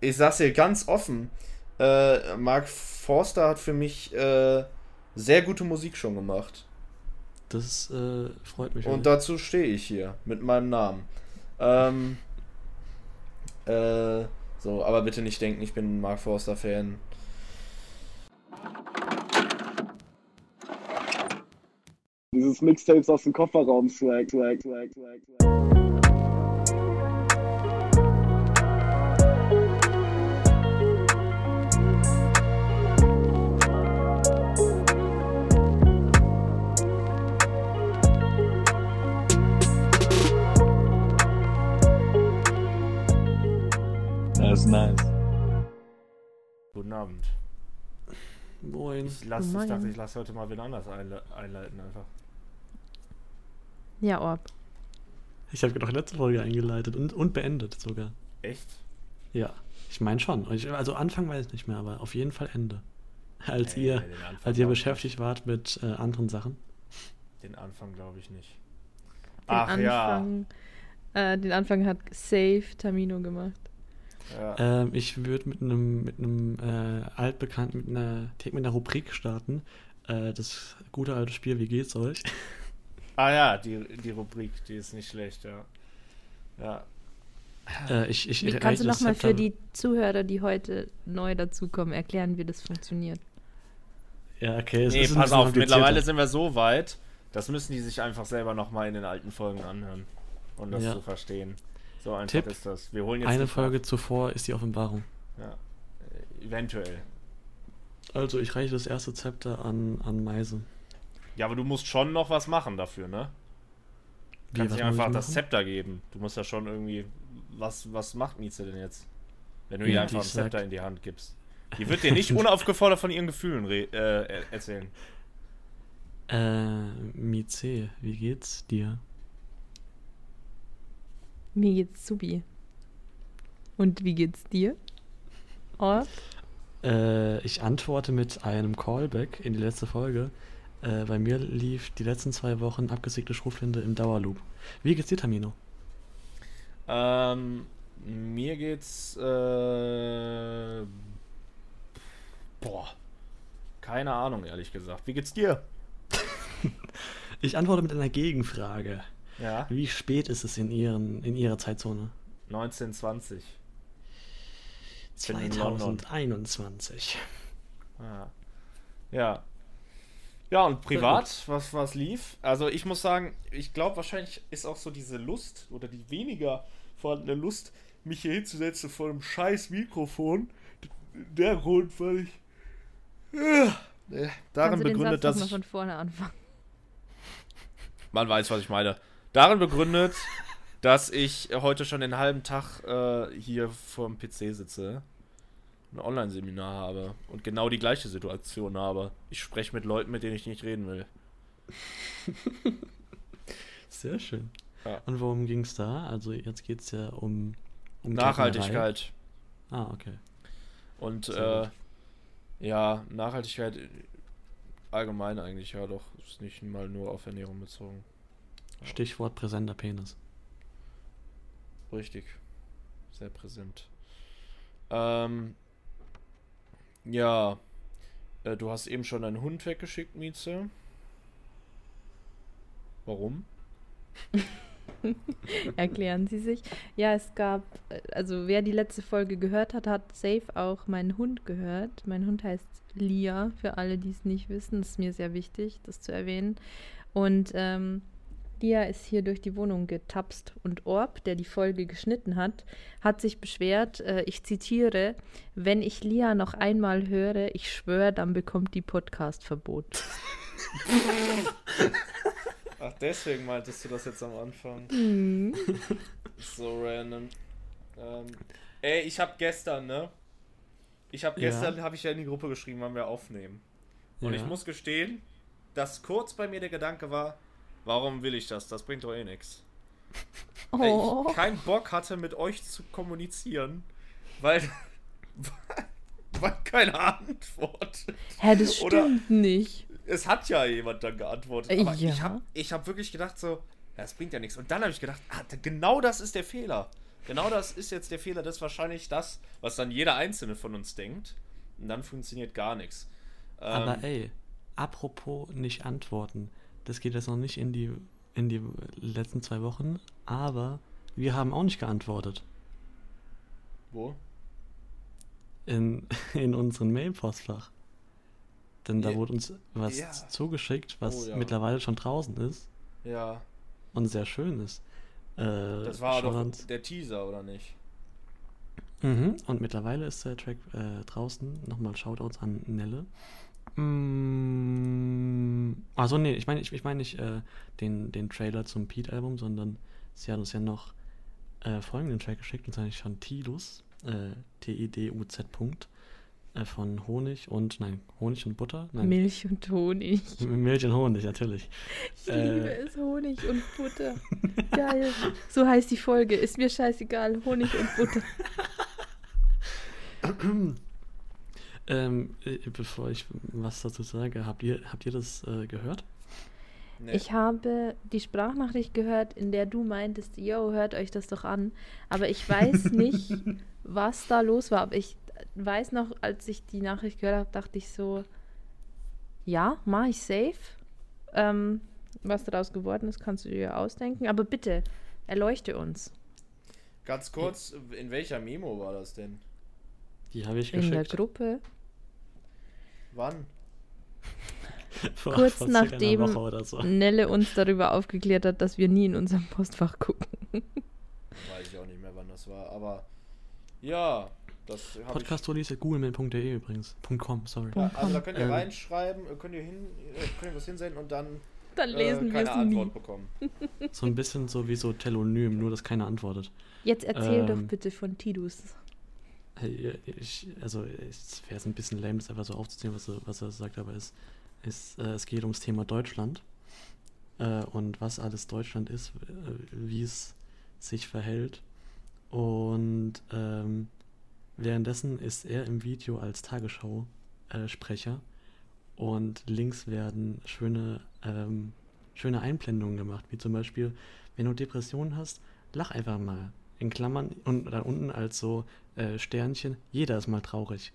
ich sag's dir ganz offen, äh, Mark Forster hat für mich äh, sehr gute Musik schon gemacht. Das äh, freut mich. Und dazu stehe ich hier mit meinem Namen. Ähm, äh, so, aber bitte nicht denken, ich bin ein Mark Forster-Fan. Dieses Mixtapes aus dem Kofferraum swag, swag, swag, swag, swag. Ist nice. Guten Abend. Moin. Ich, lass, ich Moin. dachte, ich lasse heute mal wen anders einle einleiten einfach. Ja, Orb. Ich habe doch letzte Folge eingeleitet und, und beendet sogar. Echt? Ja, ich meine schon. Ich, also Anfang weiß ich nicht mehr, aber auf jeden Fall Ende. Als Nee, ihr, als ihr ich beschäftigt wart mit äh, anderen Sachen. Den Anfang glaube ich nicht. Den Ach Anfang, äh, den Anfang hat Safe Tamino gemacht. Ja. Ähm, ich würde mit einem mit einem äh, altbekannten, mit einer, mit einer Rubrik starten. Äh, das gute alte Spiel, wie geht's euch? Ah ja, die, die Rubrik, die ist nicht schlecht, ja. Ja. Äh, ich, ich Wie, reiche kannst du nochmal für die Zuhörer, die heute neu dazukommen, erklären, wie das funktioniert? Ja, okay. es Nee, ist ein pass auf, mittlerweile sind wir so weit, das müssen die sich einfach selber nochmal in den alten Folgen anhören, um das Ja. zu verstehen. So einfach Tipp, ist das. Wir holen jetzt Eine Folge zuvor ist die Offenbarung. Ja. Äh, Eventuell. Also, ich reiche das erste Zepter an, an Meise. Ja, aber du musst schon noch was machen dafür, ne? Wie, Kannst nicht einfach das? Zepter geben. Du musst ja schon irgendwie. Was, was macht Mieze denn jetzt? Wenn du ihr Ja, einfach ein Zepter sagt- in die Hand gibst. Die wird dir nicht unaufgefordert von ihren Gefühlen äh, er- erzählen. Äh, Mize, wie geht's dir? Mir geht's subi. Und wie geht's dir? Orb? Äh, ich antworte mit einem Callback in die letzte Folge. Äh, bei mir lief die letzten zwei Wochen abgesägte Schrotflinte im Dauerloop. Wie geht's dir, Tamino? Ähm, mir geht's. Äh, boah. Keine Ahnung, ehrlich gesagt. Wie geht's dir? Ich antworte mit einer Gegenfrage. Ja. Wie spät ist es in, ihren, in Ihrer Zeitzone? 1920. bin in London. 2021. Ah. Ja. Ja, und privat, was, was lief? Also ich muss sagen, ich glaube wahrscheinlich ist auch so diese Lust oder die weniger vorhandene Lust, mich hier hinzusetzen vor einem scheiß Mikrofon. Der Grund, weil ich. Äh, darin Kannst du den begründet, Satz dass ich. von vorne anfangen? Man weiß, was ich meine. Darin begründet, dass ich heute schon den halben Tag äh, hier vor dem PC sitze, ein Online-Seminar habe und genau die gleiche Situation habe. Ich spreche mit Leuten, mit denen ich nicht reden will. Sehr schön. Ja. Und worum ging's da? Also jetzt geht's ja um, um Nachhaltigkeit. Ah, okay. Und äh, ja, Nachhaltigkeit allgemein eigentlich, ja doch. Ist nicht mal nur auf Ernährung bezogen. Stichwort präsenter Penis. Richtig. Sehr präsent. Ähm, ja. Äh, du hast eben schon deinen Hund weggeschickt, Mieze. Warum? Erklären Sie sich. Ja, es gab, also wer die letzte Folge gehört hat, hat safe auch meinen Hund gehört. Mein Hund heißt Lia, für alle, die es nicht wissen. Das ist mir sehr wichtig, das zu erwähnen. Und ähm, Lia ist hier durch die Wohnung getapst und Orb, der die Folge geschnitten hat, hat sich beschwert, äh, ich zitiere, wenn ich Lia noch einmal höre, ich schwöre, dann bekommt die Podcast-Verbot. Ach, deswegen meintest du das jetzt am Anfang. Mhm. So random. Ähm, ey, ich hab gestern, ne? Ich hab Ja. gestern, habe ich ja in die Gruppe geschrieben, wann wir aufnehmen. Und Ja. ich muss gestehen, dass kurz bei mir der Gedanke war, warum will ich das? Das bringt doch eh nichts. Weil Oh. ich keinen Bock hatte, mit euch zu kommunizieren, weil, weil keine Antwort. Hä, das Oder- stimmt nicht. Es hat ja jemand dann geantwortet. Aber ich ja. habe ich hab wirklich gedacht so, das bringt ja nichts. Und dann habe ich gedacht, ah, genau das ist der Fehler. genau das ist jetzt der Fehler. Das ist wahrscheinlich das, was dann jeder Einzelne von uns denkt. Und dann funktioniert gar nichts. Ähm, Aber ey, apropos nicht antworten. Das geht jetzt noch nicht in die, in die letzten zwei Wochen, aber wir haben auch nicht geantwortet. wo? In, in unserem Mail-Postfach. Denn da Ja. wurde uns was Ja. zugeschickt, was Oh ja. mittlerweile schon draußen ist Ja, und sehr schön ist. Äh, das war doch uns- der Teaser, oder nicht? Mhm. Und mittlerweile ist der Track äh, draußen. Nochmal Shoutouts an Nelle. Mm, also nee, ich meine ich, ich mein nicht äh, den, den Trailer zum Pete-Album, sondern sie hat uns ja noch äh, folgenden Track geschickt, und zwar nicht schon Tidus, äh, T-I-D-U-Z. Punkt, äh, von Honig und, nein, Honig und Butter? Nein, Milch und Honig. Milch und Honig, natürlich. Ich Äh. liebe es, Honig und Butter. Geil. So heißt die Folge. Ist mir scheißegal. Honig und Butter. Ähm, äh, bevor ich was dazu sage, habt ihr, habt ihr das äh, gehört? Nee. Ich habe die Sprachnachricht gehört, in der du meintest, yo, hört euch das doch an. Aber ich weiß nicht, was da los war. Aber ich weiß noch, als ich die Nachricht gehört habe, dachte ich so, ja, mach ich safe. Ähm, was daraus geworden ist, kannst du dir ausdenken. Aber bitte, erleuchte uns. Ganz kurz, in welcher Memo war das denn? Die habe ich In der geschickt. Gruppe. Wann? vor, kurz vor nachdem- Woche oder so. Nelle uns darüber aufgeklärt hat, dass wir nie in unserem Postfach gucken. Weiß ich auch nicht mehr, wann das war. Aber ja, das habe ich. Podcast.googlemail.de übrigens. .com, sorry. Ja, also da könnt ihr Ähm. reinschreiben, äh, könnt ihr hin, äh, könnt ihr was hinsenden und dann Dann äh, lesen wir keine es Antwort nie. bekommen. So ein bisschen so wie so Telonym, nur dass keiner antwortet. Jetzt erzähl doch Ähm. bitte von Tidus. Hey, Ich, also es wäre ein bisschen lame, das einfach so aufzuzählen, was er, was er sagt, aber es, es, äh, es geht ums Thema Deutschland äh, und was alles Deutschland ist, äh, wie es sich verhält. Und ähm, währenddessen ist er im Video als Tagesschau-Sprecher und links werden schöne, ähm, schöne Einblendungen gemacht, wie zum Beispiel, wenn du Depressionen hast, lach einfach mal. In Klammern und da unten als so äh, Sternchen, jeder ist mal traurig.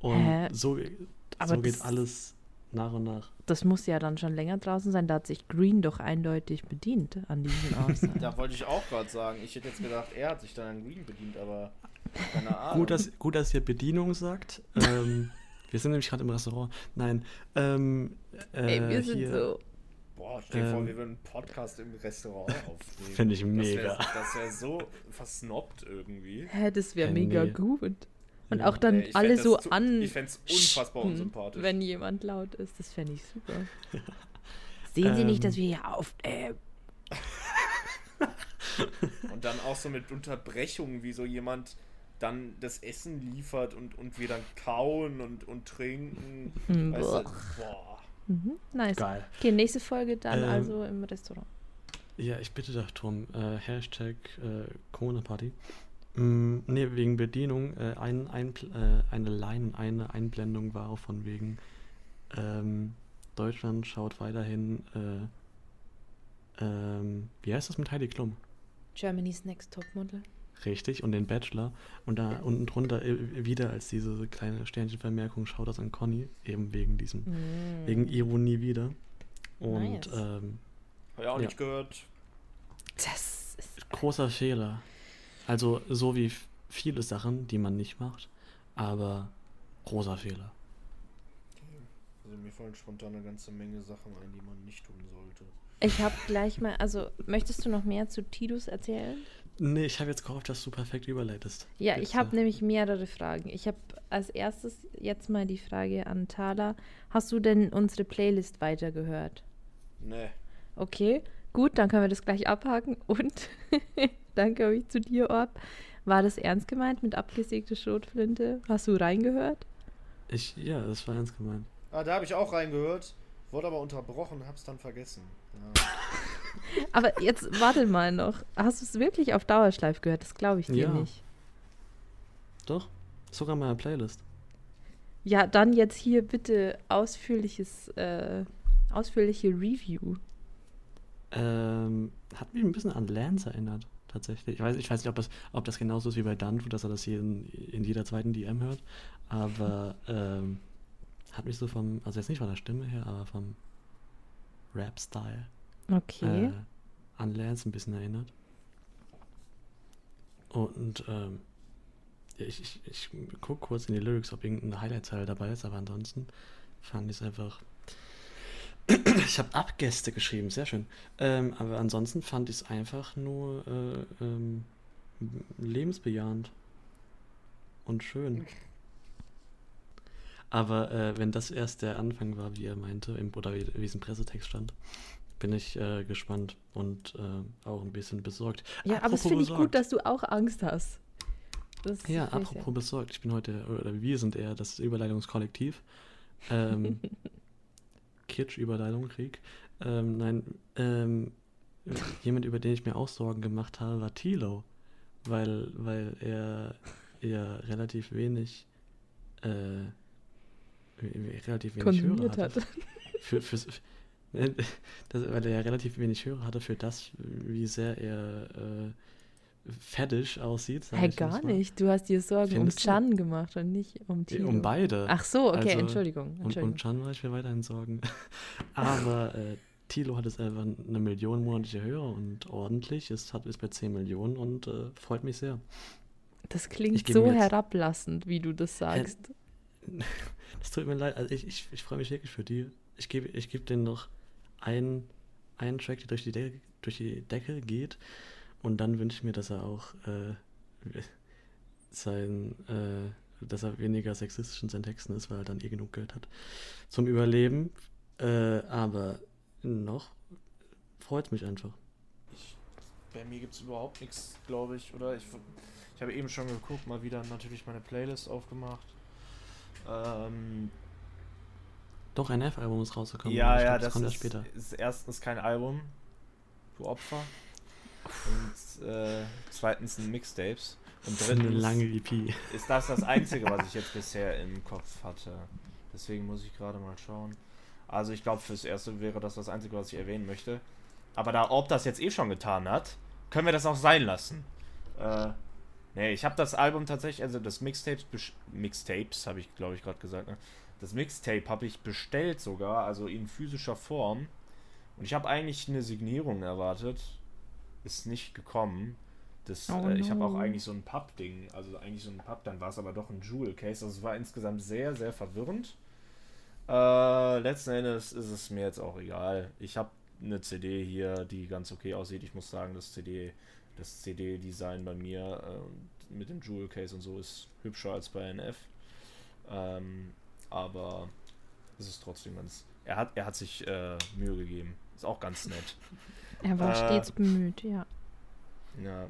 Und Hä? so, so geht das- alles nach und nach. Das muss ja dann schon länger draußen sein. Da hat sich Green doch eindeutig bedient an diesem Aussage. Da wollte ich auch gerade sagen, ich hätte jetzt gedacht, er hat sich dann an Green bedient, aber keine Ahnung. Gut, dass, gut, dass ihr Bedienung sagt. Ähm, wir sind nämlich gerade im Restaurant. Nein. Ähm, äh, Ey, wir sind hier, so. Boah, stell dir vor, ähm, wir würden einen Podcast im Restaurant aufnehmen. Finde ich Das wär- mega. Das wäre so versnobbt irgendwie. Hä, das wäre Äh, mega nee. gut. Und Ja. auch dann Nee, alle so zu- an. Ich fände es unfassbar Hm, unsympathisch. Wenn jemand laut ist, das fände ich super. Sehen Sie nicht, Ähm. dass wir hier auf. Äh, Und dann auch so mit Unterbrechungen, wie so jemand dann das Essen liefert und, und wir dann kauen und, und trinken. Hm, Weißt du, boah. Mhm, nice. Geil. Okay, nächste Folge dann Ähm, also im Restaurant. Ja, ich bitte darum. Äh, Hashtag äh, Corona-Party. Mm, ne, wegen Bedienung. Äh, ein, ein, äh, eine Line, eine Einblendung war auch von wegen ähm, Deutschland schaut weiterhin. Äh, ähm, wie heißt das mit Heidi Klum? Germany's Next Topmodel. Richtig, und den Bachelor. Und da unten drunter äh, wieder als diese kleine Sternchenvermerkung schaut das an Conny, eben wegen diesem, Mm. wegen Ironie wieder. Und Nice. ähm, Hab ich auch Ja. nicht gehört. Das ist. großer Fehler. Also so wie viele Sachen, die man nicht macht, aber großer Fehler. Also mir fallen spontan eine ganze Menge Sachen ein, die man nicht tun sollte. Ich habe gleich mal. Also, möchtest du noch mehr zu Tidus erzählen? Nee, ich habe jetzt gehofft, dass du perfekt überleitest. Ja, ich Bitte. habe nämlich mehrere Fragen. Ich habe als erstes jetzt mal die Frage an Thala. Hast du denn unsere Playlist weitergehört? Nee. Okay, gut, dann können wir das gleich abhaken. Und dann komme ich zu dir, Orb. War das ernst gemeint mit abgesägte Schrotflinte? Hast du reingehört? Ich, ja, das war ernst gemeint. Ah, da habe ich auch reingehört, wurde aber unterbrochen, hab's dann vergessen. Ja. Aber jetzt warte mal noch. Hast du es wirklich auf Dauerschleif gehört? Das glaube ich dir Ja. nicht. Doch, sogar meine Playlist. Ja, dann jetzt hier bitte ausführliches, äh, ausführliche Review. Ähm, hat mich ein bisschen an Lance erinnert, tatsächlich. Ich weiß, ich weiß nicht, ob das, ob das genauso ist wie bei Danfu, dass er das jeden, in jeder zweiten DM hört. Aber ähm, hat mich so vom, also jetzt nicht von der Stimme her, aber vom Rap-Style Okay. äh, an Lance ein bisschen erinnert. Und ähm, ich, ich, ich gucke kurz in die Lyrics, ob irgendein Highlight-Teil dabei ist, aber ansonsten fand ich es einfach. ich habe Abgäste geschrieben, sehr schön. Ähm, aber ansonsten fand ich es einfach nur äh, ähm, lebensbejahend und schön. Aber äh, wenn das erst der Anfang war, wie er meinte, im, oder wie, wie es im Pressetext stand, bin ich äh, gespannt und äh, auch ein bisschen besorgt. ja, aber es Apropos finde ich gut, dass du auch Angst hast. Das Ja, apropos besorgt. Ich bin heute, oder wir sind eher das Überleitungskollektiv. Ähm, Kitsch-Überleitung, Krieg. Ähm, nein, ähm, jemand, über den ich mir auch Sorgen gemacht habe, war Tilo. Weil, weil er, er relativ wenig, äh, relativ wenig Hörer konsumiert hatte. hat. Für, für, das, weil er ja relativ wenig Hörer hatte für das, wie sehr er äh, fetisch aussieht. Hey, gar nicht. Du hast dir Sorgen Findest um du? Chan gemacht und nicht um Tilo. Um beide. Ach so, okay, Also, Entschuldigung. Entschuldigung. und Chan mache ich mir weiterhin Sorgen. Aber äh, Tilo hat jetzt einfach eine Million monatliche Hörer und ordentlich. Es hat, ist bei 10 Millionen und äh, freut mich sehr. das klingt so herablassend, wie du das sagst. Es tut mir leid, also ich, ich, ich freue mich wirklich für die. Ich gebe ich geb denen noch einen, einen Track, der durch die, Decke, durch die Decke geht. Und dann wünsche ich mir, dass er auch äh, sein, äh, dass er weniger sexistisch in seinen Texten ist, weil er dann eh genug Geld hat zum Überleben. Äh, aber noch freut mich einfach. Ich, bei mir gibt es überhaupt nichts, glaube ich. Oder ich, ich habe eben schon geguckt, mal wieder natürlich meine Playlist aufgemacht. Ähm, Doch, ein F-Album ist rausgekommen. ja, ja, glaub, das kommt ist, später. ist erstens kein Album, du Opfer. Und äh, zweitens ein Mixtapes. Und Eine drittens lange E EP. ist das das Einzige, was ich jetzt bisher im Kopf hatte. Deswegen muss ich gerade mal schauen. Also ich glaube, fürs Erste wäre das das Einzige, was ich erwähnen möchte. Aber da Orb das jetzt eh schon getan hat, können wir das auch sein lassen. Äh, nee, ich habe das Album tatsächlich, also das Mixtapes, Mixtapes habe ich glaube ich gerade gesagt, ne? Das Mixtape habe ich bestellt sogar, also in physischer Form. Und ich habe eigentlich eine Signierung erwartet. Ist nicht gekommen. Das, Oh äh, Ich habe auch eigentlich so ein Papp-Ding, also eigentlich so ein Papp, dann war es aber doch ein Jewel-Case. Also es war insgesamt sehr, sehr verwirrend. Äh, letzten Endes ist es mir jetzt auch egal. Ich habe eine CD hier, die ganz okay aussieht. Ich muss sagen, das CD, das CD-Design bei mir äh, mit dem Jewel-Case und so ist hübscher als bei NF. Ähm, aber es ist trotzdem ganz. Er hat, er hat sich äh, Mühe gegeben. Ist auch ganz nett. Er war Äh, stets bemüht, ja. Ja.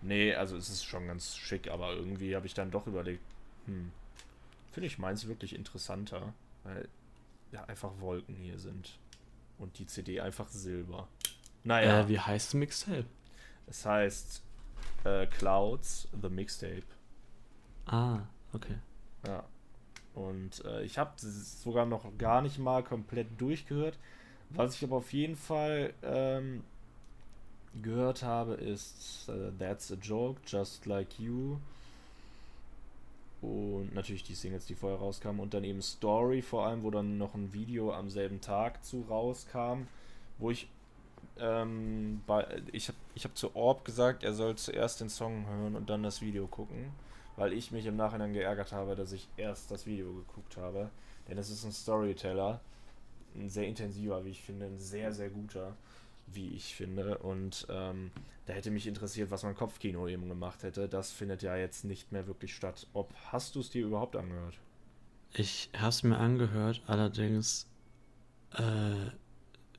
Nee, also es ist schon ganz schick, aber irgendwie habe ich dann doch überlegt, hm, finde ich meins wirklich interessanter, weil ja einfach Wolken hier sind. Und die CD einfach Silber. Naja, Äh, wie heißt das Mixtape? es heißt äh, Clouds, The Mixtape. Ah, okay. Ja. Und äh, ich habe sogar noch gar nicht mal komplett durchgehört. Was ich aber auf jeden Fall ähm, gehört habe, ist äh, That's a Joke, Just Like You. Und natürlich die Singles, die vorher rauskamen. Und dann eben Story, vor allem, wo dann noch ein Video am selben Tag zu rauskam. Wo ich. Ähm, bei, ich habe ich hab zu Orb gesagt, er soll zuerst den Song hören und dann das Video gucken weil ich mich im Nachhinein geärgert habe, dass ich erst das Video geguckt habe. Denn es ist ein Storyteller, ein sehr intensiver, wie ich finde, ein sehr, sehr guter, wie ich finde. Und ähm, da hätte mich interessiert, was mein Kopfkino eben gemacht hätte. Das findet ja jetzt nicht mehr wirklich statt. Ob hast du es dir überhaupt angehört? Ich habe es mir angehört, allerdings äh,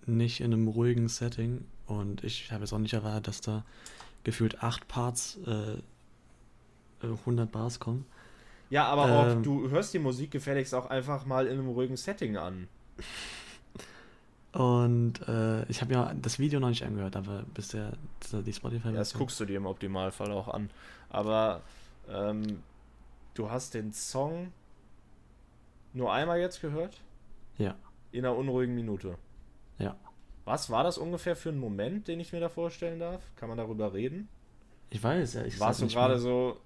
nicht in einem ruhigen Setting. Und ich habe jetzt auch nicht erwartet, dass da gefühlt acht Parts äh, 100 Bars kommen. Ja, aber Ähm. ob du hörst die Musik gefälligst auch einfach mal in einem ruhigen Setting an. Und äh, ich habe ja das Video noch nicht angehört, aber bisher die spotify Ja, das guckst du dir im Optimalfall auch an. Aber ähm, du hast den Song nur einmal jetzt gehört? Ja. In einer unruhigen Minute. Ja. Was war das ungefähr für ein Moment, den ich mir da vorstellen darf? Kann man darüber reden? Ich weiß, ja. Ich Warst du gerade so.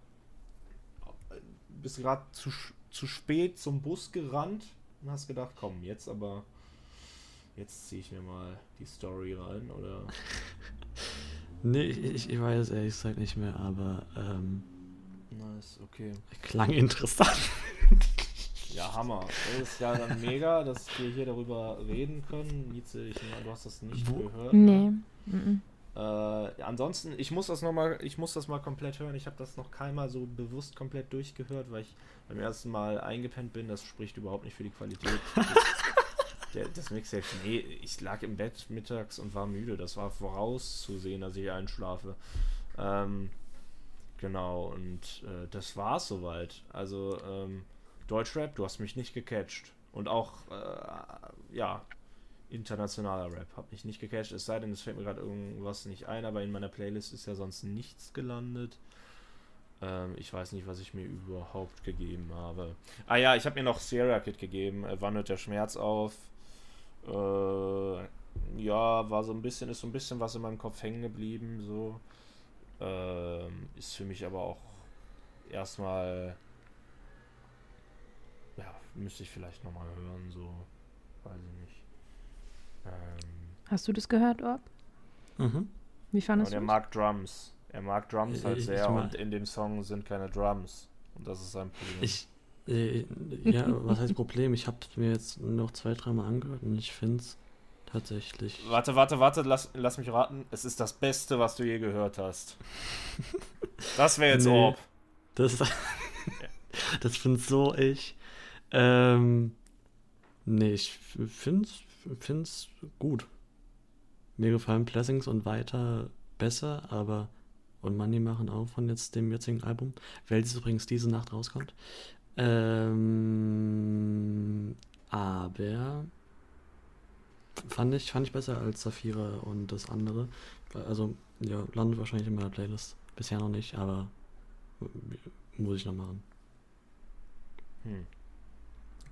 Bist gerade zu, sch- zu spät zum Bus gerannt und hast gedacht, komm, jetzt aber. Jetzt ziehe ich mir mal die Story rein, oder? Nee, ich, ich, weiß ehrlich gesagt nicht mehr, aber ähm, Nice, okay. klang interessant. Ja, Hammer. Das ist ja dann mega, dass wir hier darüber reden können. Nietzsche, ich, du hast das nicht Wo- gehört. Nee. Ne? mhm. Äh, ansonsten, ich muss das noch mal, ich muss das mal komplett hören. Ich habe das noch keinmal so bewusst komplett durchgehört, weil ich beim ersten Mal eingepennt bin. Das spricht überhaupt nicht für die Qualität. Das, der, das Mixtape, nee, ich lag im Bett mittags und war müde. Das war vorauszusehen, dass ich einschlafe. Ähm, genau, und äh, das war's soweit. Also, ähm, Deutschrap, du hast mich nicht gecatcht. Und auch, äh, ja, internationaler Rap. Hab mich nicht gecatcht, es sei denn, es fällt mir gerade irgendwas nicht ein, aber in meiner Playlist ist ja sonst nichts gelandet. Ähm, ich weiß nicht, was ich mir überhaupt gegeben habe. Ah ja, ich habe mir noch Sierra Kid gegeben. Äh, wann hört der Schmerz auf? Äh, ja, war so ein bisschen, ist so ein bisschen was in meinem Kopf hängen geblieben. So. Ähm, ist für mich aber auch erstmal. Ja, müsste ich vielleicht nochmal hören, so. Weiß ich nicht. Ähm, Hast du das gehört, Orb? Mhm. Wie fandest er du mag Drums. Er mag Drums halt Ich- ich sehr mag- und in dem Song sind keine Drums. Und das ist sein Problem. Ich, äh, ja, was heißt Problem? Ich habe mir jetzt noch zwei, dreimal angehört und ich finde es tatsächlich. Warte, warte, warte, lass, lass mich raten. Es ist das Beste, was du je gehört hast. Das wäre jetzt Nee. Orb. Das, das finde so ich. Ähm, nee, ich finde es gut. Mir gefallen Blessings und weiter besser, aber und Money machen auch von jetzt dem jetzigen Album, welches übrigens diese Nacht rauskommt. Ähm, aber fand ich, fand ich besser als Saphira und das andere. Also, ja, landet wahrscheinlich in meiner Playlist. Bisher noch nicht, aber muss ich noch machen. Hm.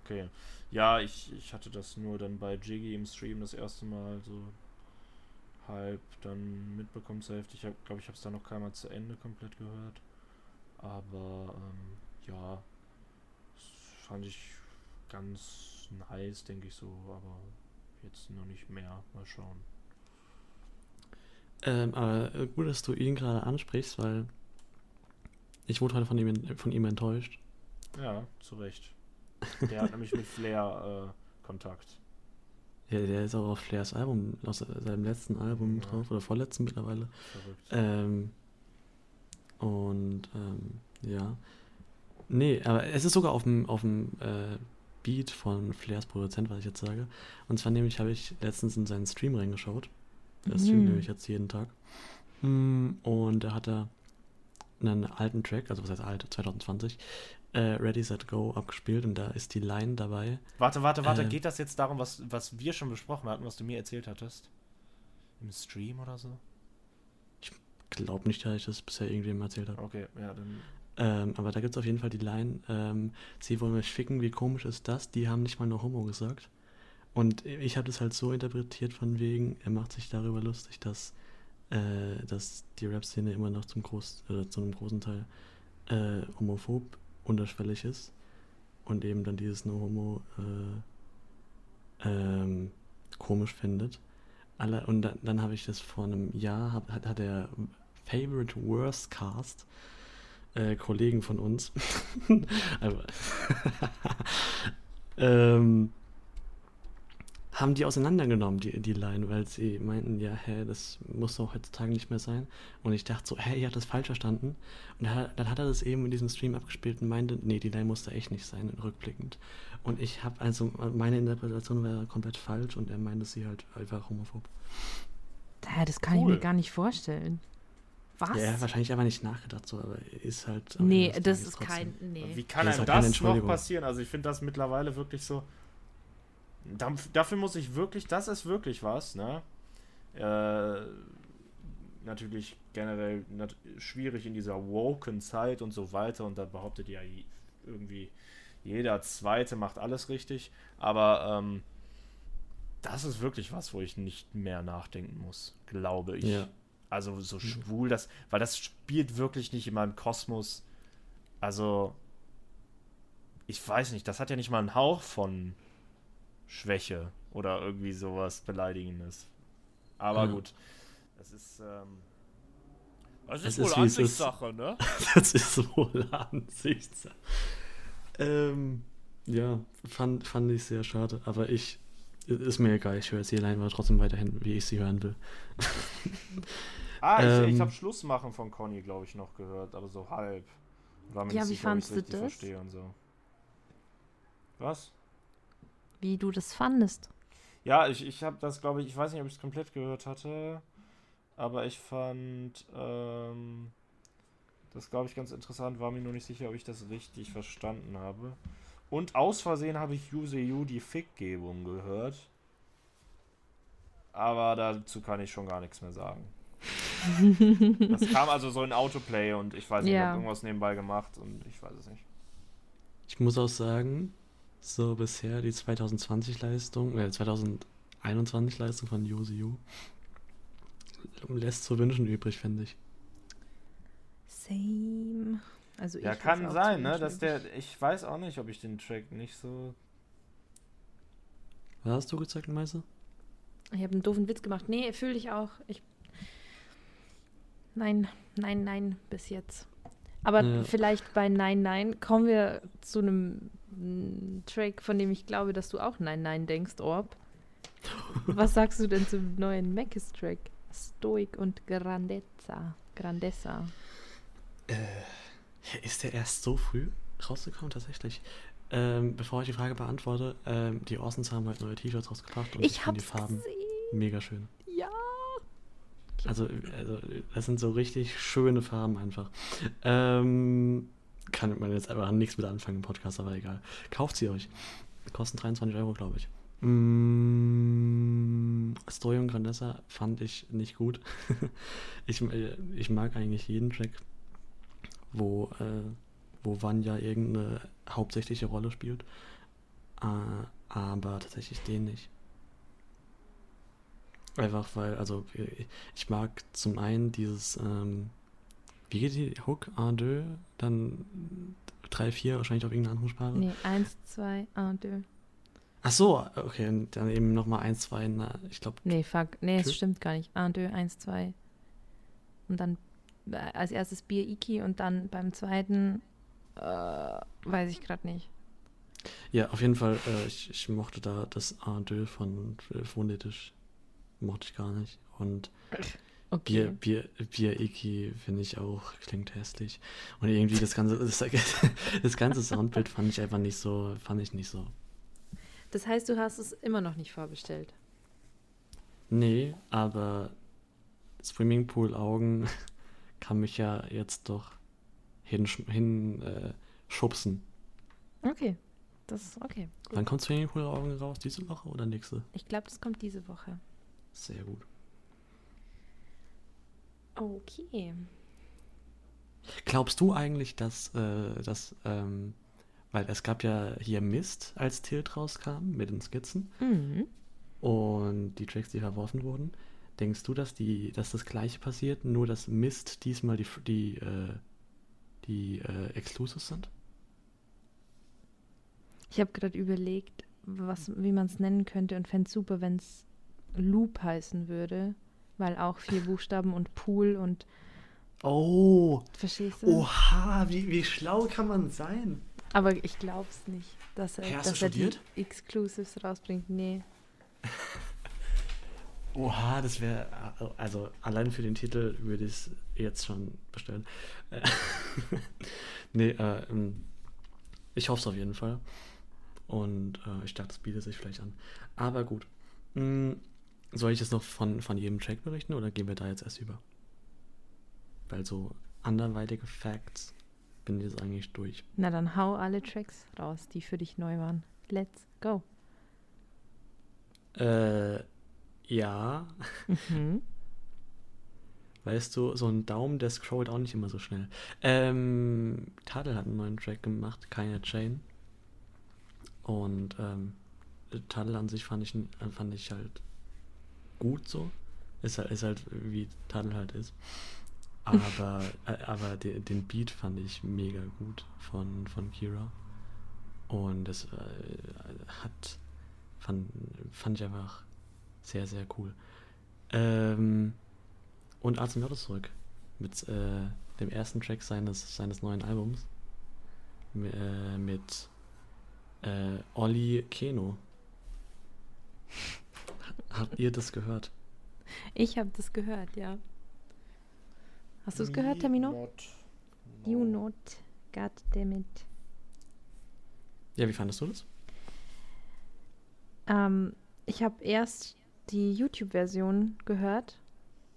Okay. Ja, ich, ich hatte das nur dann bei Jiggy im Stream das erste Mal so halb dann mitbekommen zur Hälfte. Ich glaube, ich habe es dann noch keinmal zu Ende komplett gehört. Aber ähm, ja, das fand ich ganz nice, denke ich so, aber jetzt noch nicht mehr. Mal schauen. Ähm, aber äh, gut, dass du ihn gerade ansprichst, weil ich wurde heute von ihm, von ihm enttäuscht. Ja, zu Recht. Der hat nämlich mit Flair äh, Kontakt. Ja, der ist auch auf Flairs Album, aus seinem letzten Album Ja. drauf, oder vorletzten mittlerweile. Verrückt. Ähm, und ähm, ja. Nee, aber es ist sogar auf dem, auf dem äh, Beat von Flairs Produzent, was ich jetzt sage. Und zwar nämlich habe ich letztens in seinen Stream reingeschaut. Der streamt Mhm. nämlich jetzt jeden Tag. Mm, Und da hat er einen alten Track, also was heißt alt, 2020, äh, Ready, Set, Go abgespielt und da ist die Line dabei. Warte, warte, warte. Äh. Geht das jetzt darum, was, was wir schon besprochen hatten, was du mir erzählt hattest? Im Stream oder so? Glaub nicht, dass ich das bisher irgendwem erzählt habe. Okay, ja, dann. Ähm, aber da gibt es auf jeden Fall die Line, ähm, sie wollen mich ficken, wie komisch ist das? Die haben nicht mal nur Homo gesagt. Und ich habe das halt so interpretiert von wegen, er macht sich darüber lustig, dass, äh, dass die Rap-Szene immer noch zum Groß, oder zu einem großen Teil äh, homophob unterschwellig ist und eben dann dieses No Homo äh, ähm, komisch findet. Alle, und dann, dann habe ich das vor einem Jahr, hab, hat, hat der Favorite Worst Cast äh, Kollegen von uns, also, ähm, haben die auseinandergenommen, die, die Line, weil sie meinten, ja, hä, das muss doch heutzutage nicht mehr sein. Und ich dachte so, hä, ihr habt das falsch verstanden. Und dann, dann hat er das eben in diesem Stream abgespielt und meinte, nee, die Line musste echt nicht sein, rückblickend. Und ich habe, also, meine Interpretation war komplett falsch und er meinte sie halt einfach homophob. Ja, das kann ich Cool. mir gar nicht vorstellen. Was? Ja, er hat wahrscheinlich einfach nicht nachgedacht, so, aber ist halt. nee, das ist trotzdem- kein. Nee. Wie kann Das ist einem halt das noch passieren? Also, ich finde das mittlerweile wirklich so. Da- Dafür muss ich wirklich, das ist wirklich was, ne? Äh, natürlich generell nat schwierig in dieser woken Zeit und so weiter und da behauptet ja irgendwie jeder Zweite macht alles richtig, aber ähm, das ist wirklich was, wo ich nicht mehr nachdenken muss, glaube ich. Ja. Also so schwul, das, weil das spielt wirklich nicht in meinem Kosmos. Also, ich weiß nicht, das hat ja nicht mal einen Hauch von Schwäche oder irgendwie sowas Beleidigendes. Aber Ja. gut, das ist, ähm, das Es ist wohl ist. Ansichtssache, ne? Das ist wohl Ansichtssache. Ähm, ja, fand, fand ich sehr schade, aber ich, ist mir egal, ich höre sie allein aber trotzdem weiterhin, wie ich sie hören will. Ah, ich, ich Ähm. habe Schluss machen von Conny, glaube ich, noch gehört, aber so halb. War mir Ja, nicht wie sicher, fandst du richtig das? verstehe und so. Was? Wie du das fandest. Ja, ich, ich habe das, glaube ich, ich weiß nicht, ob ich es komplett gehört hatte, aber ich fand ähm, das, glaube ich, ganz interessant, war mir nur nicht sicher, ob ich das richtig verstanden habe. Und aus Versehen habe ich Use You die Fickgebung gehört. Aber dazu kann ich schon gar nichts mehr sagen. Das kam also so in Autoplay und ich weiß nicht, ich Ja. habe irgendwas nebenbei gemacht und ich weiß es nicht. Ich muss auch sagen, so bisher die 2020-Leistung, äh, 2021-Leistung von UCU lässt zu wünschen übrig, finde ich. Same. Also Ja, ich kann hab's auch sein, ne? Dass der. Ich weiß auch nicht, ob ich den Track nicht so. Was hast du gesagt, Meister? Ich habe einen doofen Witz gemacht. Nee, fühle ich auch. Ich. Nein, nein, nein, bis jetzt. Aber Ja. vielleicht bei Nein, Nein kommen wir zu einem mm, Track, von dem ich glaube, dass du auch Nein, Nein denkst, Orb. Was sagst du denn zum neuen Mackes-Track? Stoic und Grandezza. Grandezza. Ist der erst so früh rausgekommen, tatsächlich? Ähm, bevor ich die Frage beantworte, ähm, die Orsons haben halt neue T-Shirts rausgebracht und Ich finde hab's die Farben gesehen. mega schön. Ja. Also, also, das sind so richtig schöne Farben einfach. Ähm, kann man jetzt einfach nichts mit anfangen im Podcast, aber egal. Kauft sie euch. Kosten 23 Euro, glaube ich. Mm, Story und Grandessa fand ich nicht gut. ich, äh, ich mag eigentlich jeden Track, wo, äh, wo Vanya irgendeine hauptsächliche Rolle spielt. Äh, aber tatsächlich den nicht. Einfach weil, also äh, ich mag zum einen dieses, ähm, wie geht die Hook, A, deux, dann 3, 4, wahrscheinlich auf irgendeine andere Sprache. Nee, eins, zwei, un, deux. Ach so, okay, und dann eben nochmal 1, 2, na, ich glaube, Nee, fuck. Nee, es stimmt gar nicht. Un, deux, eins, zwei. Und dann äh, als erstes Bier Iki und dann beim zweiten äh, weiß ich gerade nicht. ja, auf jeden Fall, äh, ich, ich mochte da das A, deux von äh, phonetisch, mochte ich gar nicht. Und Okay. Bier, Bier, Bier Iki finde ich auch, klingt hässlich. Und irgendwie das ganze, das, das ganze Soundbild fand ich einfach nicht so, fand ich nicht so. Das heißt, du hast es immer noch nicht vorbestellt. Nee, aber Swimmingpool-Augen kann mich ja jetzt doch hinschubsen. Hin, äh, schubsen. Okay. Das ist okay. Gut. Wann kommt Swimmingpool-Augen raus? Diese Woche oder nächste? Ich glaube, das kommt diese Woche. Sehr gut. Okay. Glaubst du eigentlich, dass, äh, dass ähm, weil es gab ja hier Mist, als Tilt rauskam mit den Skizzen Mhm. und die Tracks, die verworfen wurden. Denkst du, dass die, dass das gleiche passiert, nur dass Mist diesmal die, die, äh, die äh, Exclusives sind? Ich habe gerade überlegt, was, wie man es nennen könnte und fände es super, wenn es Loop heißen würde. Weil auch vier Buchstaben und Pool und Oh, verstehst du? oha, wie, wie schlau kann man sein? Aber ich glaube es nicht, dass er, Hey, dass er die? Exclusives rausbringt. Nee. Oha, das wäre, also allein für den Titel würde ich es jetzt schon bestellen. Nee, äh, ähm, ich hoffe es auf jeden Fall. Und äh, ich dachte, es bietet sich vielleicht an. Aber gut. Mm, soll ich jetzt noch von, von jedem Track berichten oder gehen wir da jetzt erst über? Weil so anderweitige Facts bin ich jetzt eigentlich durch. Na dann hau alle Tracks raus, die für dich neu waren. Let's go. Äh, ja, Mhm. Weißt du, so ein Daumen, der scrollt auch nicht immer so schnell. Ähm, Tadel hat einen neuen Track gemacht, keine Chain. Und ähm, Tadel an sich fand ich, fand ich halt gut so. Ist halt, ist halt wie Tadel halt ist. Aber, äh, aber de, den Beat fand ich mega gut von, von Kira. Und das äh, hat, fand, fand ich einfach sehr, sehr cool. Ähm, und Arzt ist zurück. Mit äh, dem ersten Track seines, seines neuen Albums. M äh, mit äh, Olli Keno. Habt ihr das gehört? Ich habe das gehört, ja. Hast du es gehört, Termino? Not, You not. God damn it. Ja, wie fandest du das? Ähm, ich habe erst die YouTube-Version gehört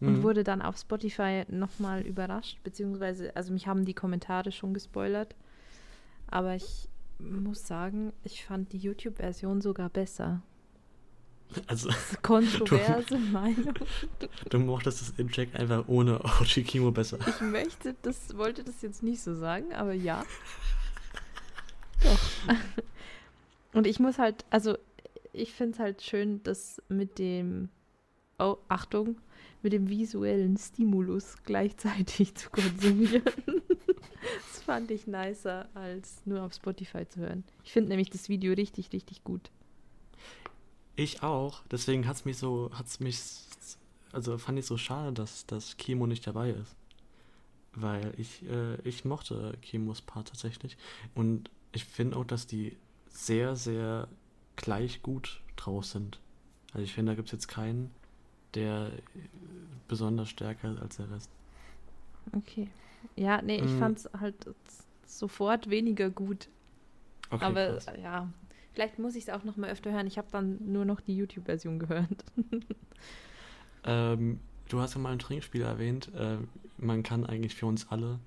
und Mhm. wurde dann auf Spotify nochmal überrascht, beziehungsweise, also mich haben die Kommentare schon gespoilert. Aber ich muss sagen, ich fand die YouTube-Version sogar besser. Also, Das ist eine kontroverse Meinung. du mochtest das In-Check einfach ohne OG Kimo besser. Ich möchte das, wollte das jetzt nicht so sagen, aber ja. Doch. Und ich muss halt, also ich finde es halt schön, das mit dem, oh, Achtung, mit dem visuellen Stimulus gleichzeitig zu konsumieren. das fand ich nicer, als nur auf Spotify zu hören. Ich finde nämlich das Video richtig, richtig gut. Ich auch. Deswegen hat's mich so, hat's mich, also fand ich so schade, dass, dass Kimo nicht dabei ist. Weil ich, äh, ich mochte Kimos Part tatsächlich. Und ich finde auch, dass die sehr, sehr gleich gut drauf sind. Also ich finde, da gibt's jetzt keinen, der besonders stärker ist als der Rest. Okay. Ja, nee, ich Mm. fand es halt sofort weniger gut. Okay, Aber krass. ja, vielleicht muss ich es auch noch mal öfter hören. Ich habe dann nur noch die YouTube-Version gehört. Ähm, du hast ja mal ein Trinkspiel erwähnt. Äh, man kann eigentlich für uns alle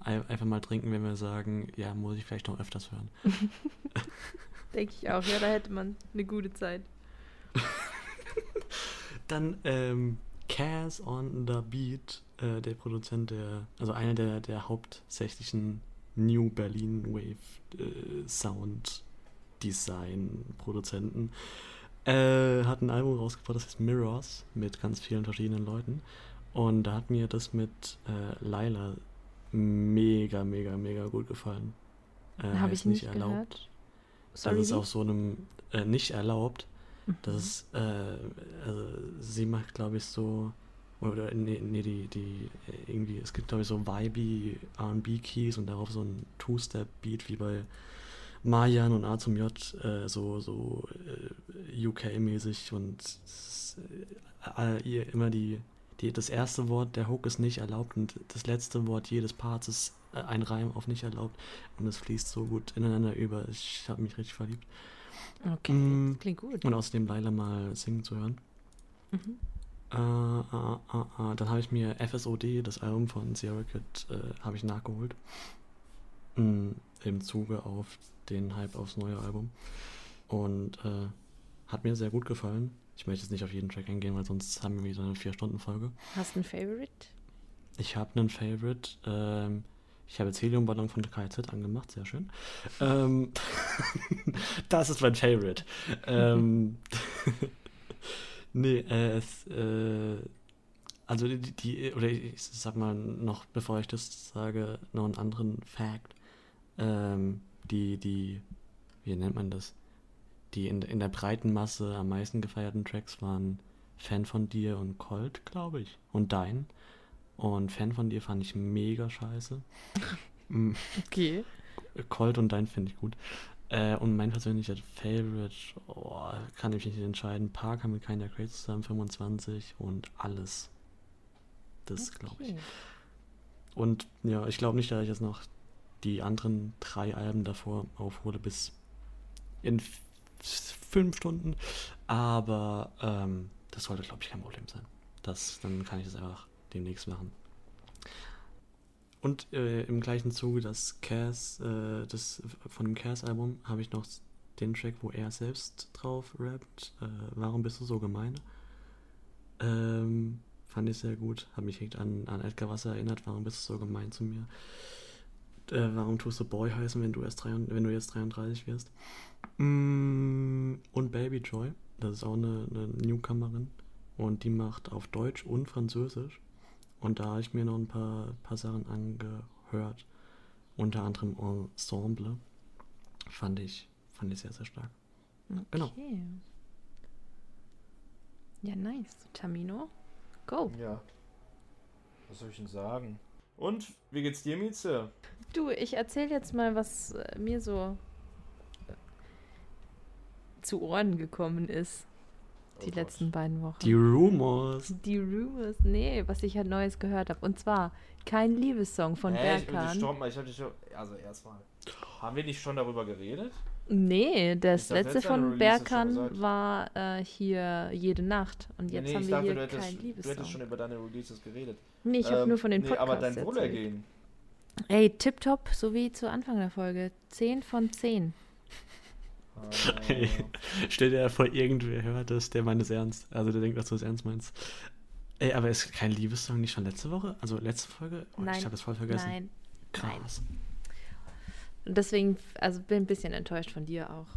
ein- einfach mal trinken, wenn wir sagen, ja, muss ich vielleicht noch öfters hören. Denke ich auch. Ja, da hätte man eine gute Zeit. Dann ähm, Cas on the Beat, äh, der Produzent, der, also einer der, der hauptsächlichen New Berlin Wave äh, Sound Design Produzenten, äh, hat ein Album rausgebracht, das heißt Mirrors, mit ganz vielen verschiedenen Leuten. Und da hat mir das mit äh, Laila mega, mega, mega gut gefallen. Äh, Habe ich nicht gehört. das ist auf so einem äh, nicht erlaubt. Mhm. Das ist, äh, also sie macht, glaube ich, so, oder nee, nee die, die, irgendwie, es gibt, glaube ich, so vibey R&B-Keys und darauf so ein Two-Step-Beat wie bei Marjan und A zum J, äh, so, so äh, UK-mäßig und äh, ihr immer die, die, das erste Wort der Hook ist nicht erlaubt und das letzte Wort jedes Parts ist äh, ein Reim auf nicht erlaubt und es fließt so gut ineinander über. Ich habe mich richtig verliebt. Okay, Mm. klingt gut. Und außerdem Laila mal singen zu hören. Mhm. Äh, äh, äh, äh, dann habe ich mir FSOD, das Album von Sierra Kid, äh, habe ich nachgeholt. Mm, Im Zuge auf den Hype aufs neue Album. Und äh, hat mir sehr gut gefallen. Ich möchte jetzt nicht auf jeden Track eingehen, weil sonst haben wir wieder eine 4-Stunden-Folge. Hast du einen Favorite? Ich habe einen Favorite. Ähm, ich habe jetzt Heliumballon von der KZ angemacht, sehr schön. Ähm, das ist mein Favorite. ähm, nee, äh, es, äh, also die, die, oder ich sag mal noch, bevor ich das sage, noch einen anderen Fact. Ähm, die, die, wie nennt man das? Die in, in der breiten Masse am meisten gefeierten Tracks waren Fan von dir und Colt, glaube ich. Und Dein. Und Fan von dir fand ich mega scheiße. Mm, Okay. Colt und Dein finde ich gut. Äh, und mein persönlicher Favorite, oh, kann ich mich nicht entscheiden. Parker mit Kinda Crazy zusammen 25 und alles. Das glaube ich. Okay. Und ja, ich glaube nicht, dass ich jetzt noch die anderen drei Alben davor aufhole bis in fünf Stunden. Aber ähm, das sollte, glaube ich, kein Problem sein. Das, dann kann ich das einfach demnächst machen. Und äh, im gleichen Zuge das Cass, äh, das von dem Cass-Album habe ich noch den Track, wo er selbst drauf rappt. Äh, Warum bist du so gemein? Ähm, fand ich sehr gut. Hat mich direkt an, an Edgar Wasser erinnert. Warum bist du so gemein zu mir? Äh, warum tust du Boy heißen, wenn du erst drei, wenn du jetzt 33 wirst? Mm, und Baby Joy. Das ist auch eine, eine Newcomerin. und die macht auf Deutsch und Französisch. Und da habe ich mir noch ein paar, paar Sachen angehört. Unter anderem Ensemble. Fand ich, fand ich sehr, sehr stark. Genau. Okay. Ja, nice. Tamino, go. Ja. Was soll ich denn sagen? Und, wie geht's dir, Mieze? Du, ich erzähle jetzt mal, was äh, mir so äh, zu Ohren gekommen ist. Oh Die Gott. letzten beiden Wochen. Die Rumors. Die Rumors, nee, was ich halt Neues gehört habe. Und zwar kein Liebessong von Hä, ich, Berkan. stopp mal, ich hab dich schon. Also, erstmal. Haben wir nicht schon darüber geredet? Nee, das letzte letzte von Berkan war äh, hier Jede Nacht. Und jetzt nee, haben wir dachte, hier du hättest, kein du hättest Liebessong. schon über deine Releases geredet. Nee, ich habe Ähm, nur von den nee, Podcasts aber dein erzählt. Wohlergehen. Ey, tipptopp, so wie zu Anfang der Folge. 10 von 10. Äh, Stell dir vor, irgendwer hört das, der meint es ernst. Also der denkt, dass du es ernst meinst. Ey, aber ist kein Liebessong nicht schon letzte Woche? Also letzte Folge? Oh, Nein. Ich habe das voll vergessen. Nein. Krass. Und deswegen, also bin ein bisschen enttäuscht von dir auch.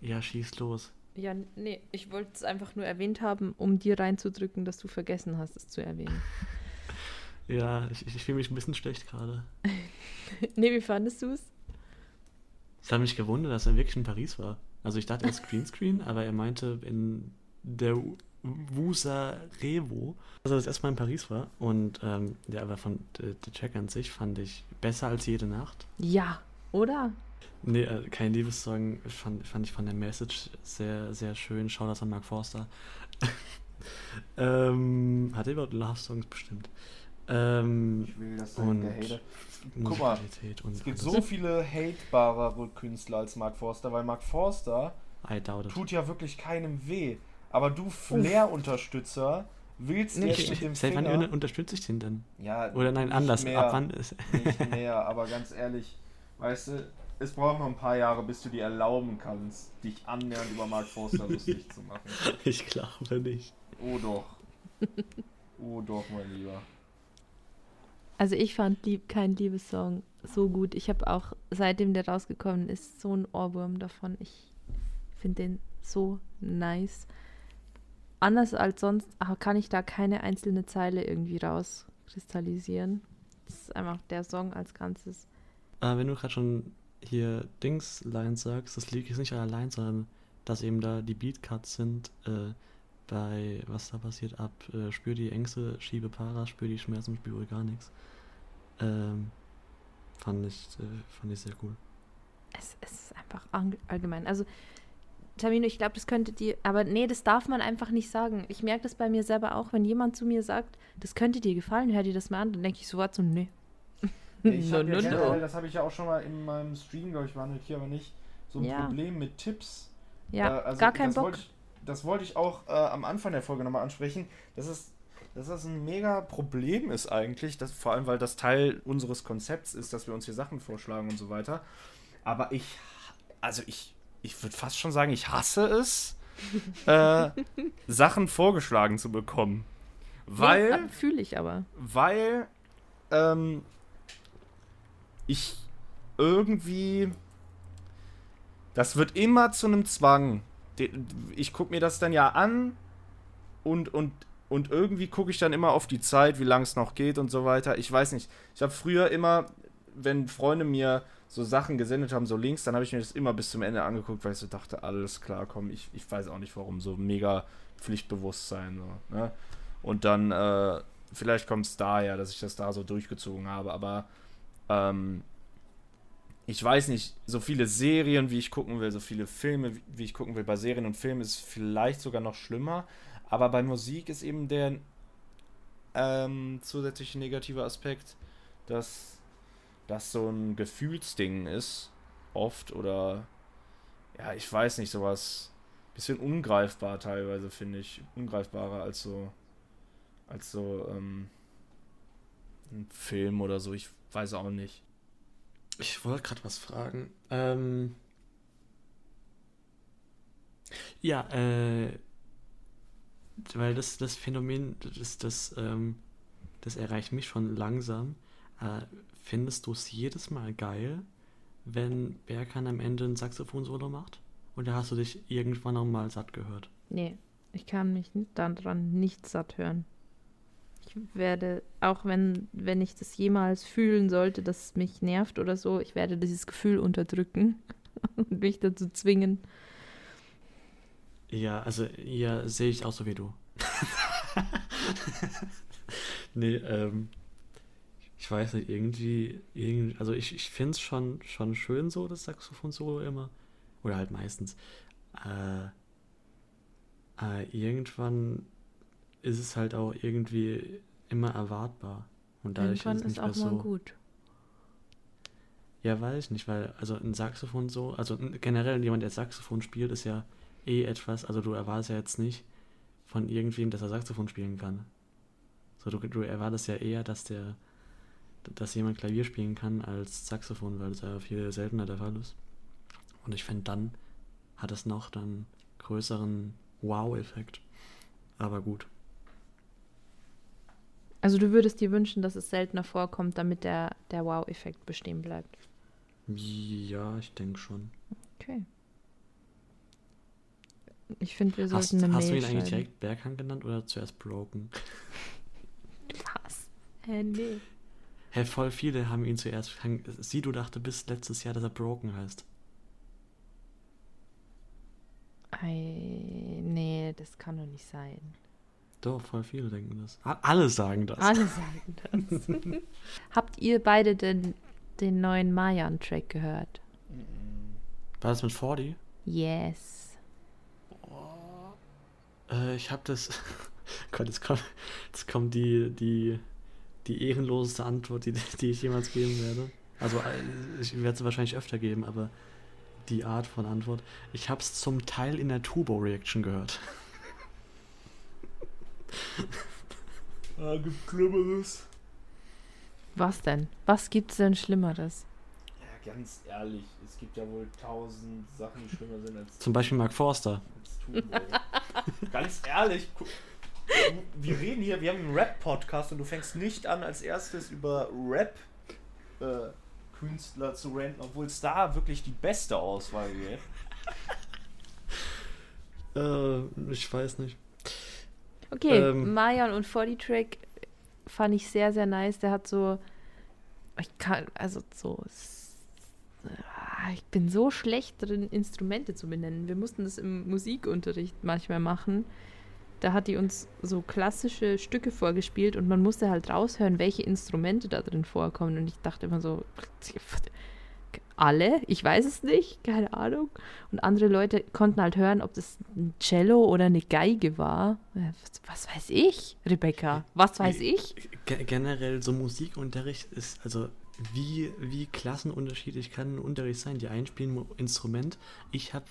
Ja, schieß los. Ja, nee, ich wollte es einfach nur erwähnt haben, um dir reinzudrücken, dass du vergessen hast, es zu erwähnen. Ja, ich, ich fühle mich ein bisschen schlecht gerade. nee, wie fandest du es? Ich habe mich gewundert, dass er wirklich in Paris war. Also ich dachte erst Greenscreen, aber er meinte in der Wusa Revo, dass er das erstmal in Paris war. Und ähm, ja, aber von der der Track an sich fand ich besser als jede Nacht. Ja, oder? Nee, äh, kein Liebessong fand, fand ich von der Message sehr, sehr schön. Schau das an Mark Forster. ähm, hat er überhaupt Love-Songs bestimmt? Ähm, Ich will das und gehate. Guck mal, und Es gibt alles. so viele hatebarere Künstler als Mark Forster, weil Mark Forster tut ja wirklich keinem weh. Aber du Flair-Unterstützer willst Nee, jetzt ich, mit dem seit wann Finger... unterstütze ich den denn? Ja, Oder nein, nicht anders. Mehr, Ab wann ist. Nicht mehr, aber ganz ehrlich, weißt du, es braucht noch ein paar Jahre, bis du dir erlauben kannst, dich annähernd über Mark Forster lustig zu machen. ich glaube nicht. Oh doch. Oh doch, mein Lieber. Also ich fand lieb, kein Liebessong so gut. Ich habe auch, seitdem der rausgekommen ist, so einen Ohrwurm davon. Ich finde den so nice. Anders als sonst aber kann ich da keine einzelne Zeile irgendwie rauskristallisieren. Das ist einfach der Song als Ganzes. Aber wenn du gerade schon hier Dings-Lines sagst, das liegt jetzt nicht an der sondern dass eben da die Beatcuts sind, äh, bei was da passiert ab, äh, spür die Ängste, schiebe Para, spür die Schmerzen, spüre gar nichts. Ähm, fand ich, äh, fand ich sehr cool. Es, es ist einfach allgemein. Also, Tamino, ich glaube, das könnte dir, aber nee, das darf man einfach nicht sagen. Ich merke das bei mir selber auch, wenn jemand zu mir sagt, das könnte dir gefallen, hör dir das mal an, dann denke ich sofort so, nee. Ich No, hab ja generell, das habe ich ja auch schon mal in meinem Stream, glaube ich, behandelt, hier aber nicht, so ein Ja. Problem mit Tipps. Ja, Äh, also gar kein das Bock. Wollte ich, das wollte ich auch äh, am Anfang der Folge nochmal ansprechen, dass es, dass das ein mega Problem ist eigentlich, dass, vor allem weil das Teil unseres Konzepts ist, dass wir uns hier Sachen vorschlagen und so weiter. Aber ich, also ich, ich würde fast schon sagen, ich hasse es, äh, Sachen vorgeschlagen zu bekommen. Weil, Nee, Fühle ich aber. weil ähm, ich irgendwie. Das wird immer zu einem Zwang. Ich gucke mir das dann ja an und, und, und irgendwie gucke ich dann immer auf die Zeit, wie lange es noch geht und so weiter. Ich weiß nicht. Ich habe früher immer, wenn Freunde mir so Sachen gesendet haben, so Links, dann habe ich mir das immer bis zum Ende angeguckt, weil ich so dachte, alles klar, komm, ich, ich weiß auch nicht warum, so mega Pflichtbewusstsein. So, ne? Und dann, äh, vielleicht kommt es daher, dass ich das da so durchgezogen habe, aber ähm, ich weiß nicht, so viele Serien, wie ich gucken will, so viele Filme, wie- ich gucken will, bei Serien und Filmen ist es vielleicht sogar noch schlimmer, aber bei Musik ist eben der ähm, zusätzliche negative Aspekt, dass das so ein Gefühlsding ist, oft, oder ja, ich weiß nicht, sowas bisschen ungreifbar teilweise, finde ich, ungreifbarer als so als so ähm, ein Film oder so, ich weiß auch nicht. Ich wollte gerade was fragen. Ähm, ja, äh, weil das, das Phänomen, das, das, ähm, das erreicht mich schon langsam. Äh, findest du es jedes Mal geil, wenn Berkan am Ende ein Saxophon-Solo macht? Oder hast du dich irgendwann noch mal satt gehört? Nee, Ich kann mich daran nicht satt hören. Ich werde, auch wenn, wenn ich das jemals fühlen sollte, dass es mich nervt oder so, ich werde dieses Gefühl unterdrücken und mich dazu zwingen. Ja, also ja, sehe ich auch so wie du. nee, ähm, ich weiß nicht, irgendwie, irgendwie also ich, ich finde es schon, schon schön so, das Saxophon-Solo immer. Oder halt meistens. Äh, äh, irgendwann ist es halt auch irgendwie immer erwartbar. Und dadurch Irgendwann ist es ist nicht auch mehr mal so. gut. Ja, weiß ich nicht, weil, also ein Saxophon so, also generell jemand, der Saxophon spielt, ist ja eh etwas, also du erwartest ja jetzt nicht von irgendwem, dass er Saxophon spielen kann. So, du, du erwartest ja eher, dass der, dass jemand Klavier spielen kann als Saxophon, weil das ja viel seltener der Fall ist. Und ich finde, dann hat es noch dann größeren Wow-Effekt. Aber gut. Also du würdest dir wünschen, dass es seltener vorkommt, damit der, der Wow-Effekt bestehen bleibt. Ja, ich denke schon. Okay. Ich finde, wir Hast, sollten eine hast du Mail ihn eigentlich schreiben. direkt Berghang genannt oder zuerst Broken? Was? Hä, nee. Hä, voll viele haben ihn zuerst. Hang- Sido dachte bis letztes Jahr, dass er Broken heißt. Ei, nee, das kann doch nicht sein. Doch, voll viele denken das. Alle sagen das. Alle sagen das. Habt ihr beide den, den neuen Mayan-Track gehört? War das mit 40? Yes. Äh, ich hab das. Gott, jetzt kommt, jetzt kommt die, die, die ehrenloseste Antwort, die, die ich jemals geben werde. Also, äh, ich werde sie wahrscheinlich öfter geben, aber die Art von Antwort. Ich hab's zum Teil in der Turbo-Reaction gehört. Ah, gibt Schlimmeres. Was denn? Was gibt's denn Schlimmeres? Ja, ganz ehrlich, es gibt ja wohl tausend Sachen, die schlimmer sind als Zum Beispiel Mark Forster. ganz ehrlich, wir reden hier, wir haben einen Rap-Podcast und du fängst nicht an, als erstes über Rap-Künstler zu ranten, obwohl es da wirklich die beste Auswahl gibt. Äh, ich weiß nicht. Okay, Ähm. Mayan und 40 Track fand ich sehr, sehr nice. Der hat so. Ich kann, also so. ah, Ich bin so schlecht drin, Instrumente zu benennen. Wir mussten das im Musikunterricht manchmal machen. Da hat die uns so klassische Stücke vorgespielt und man musste halt raushören, welche Instrumente da drin vorkommen. Und ich dachte immer so, alle, ich weiß es nicht, keine Ahnung. Und andere Leute konnten halt hören, ob das ein Cello oder eine Geige war. Äh, Was, was weiß ich, Rebecca? Was weiß ich? Ge generell so Musikunterricht ist, also wie, wie klassenunterschiedlich kann ein Unterricht sein? Die einen spielen ein Instrument. Ich habe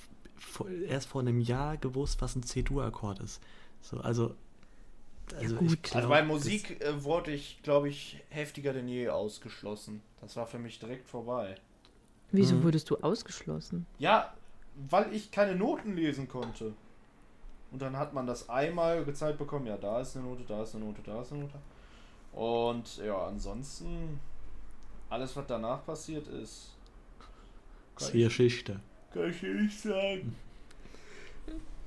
erst vor einem Jahr gewusst, was ein C-Dur-Akkord ist. So, also, also gut. ich glaub, Also bei Musik äh, wurde ich, glaube ich, heftiger denn je ausgeschlossen. Das war für mich direkt vorbei. Wieso Mhm. wurdest du ausgeschlossen? Ja, weil ich keine Noten lesen konnte. Und dann hat man das einmal gezeigt bekommen, ja, da ist eine Note, da ist eine Note, da ist eine Note. Und ja, ansonsten, alles, was danach passiert ist, Geschichte. kann ich dir nicht sagen.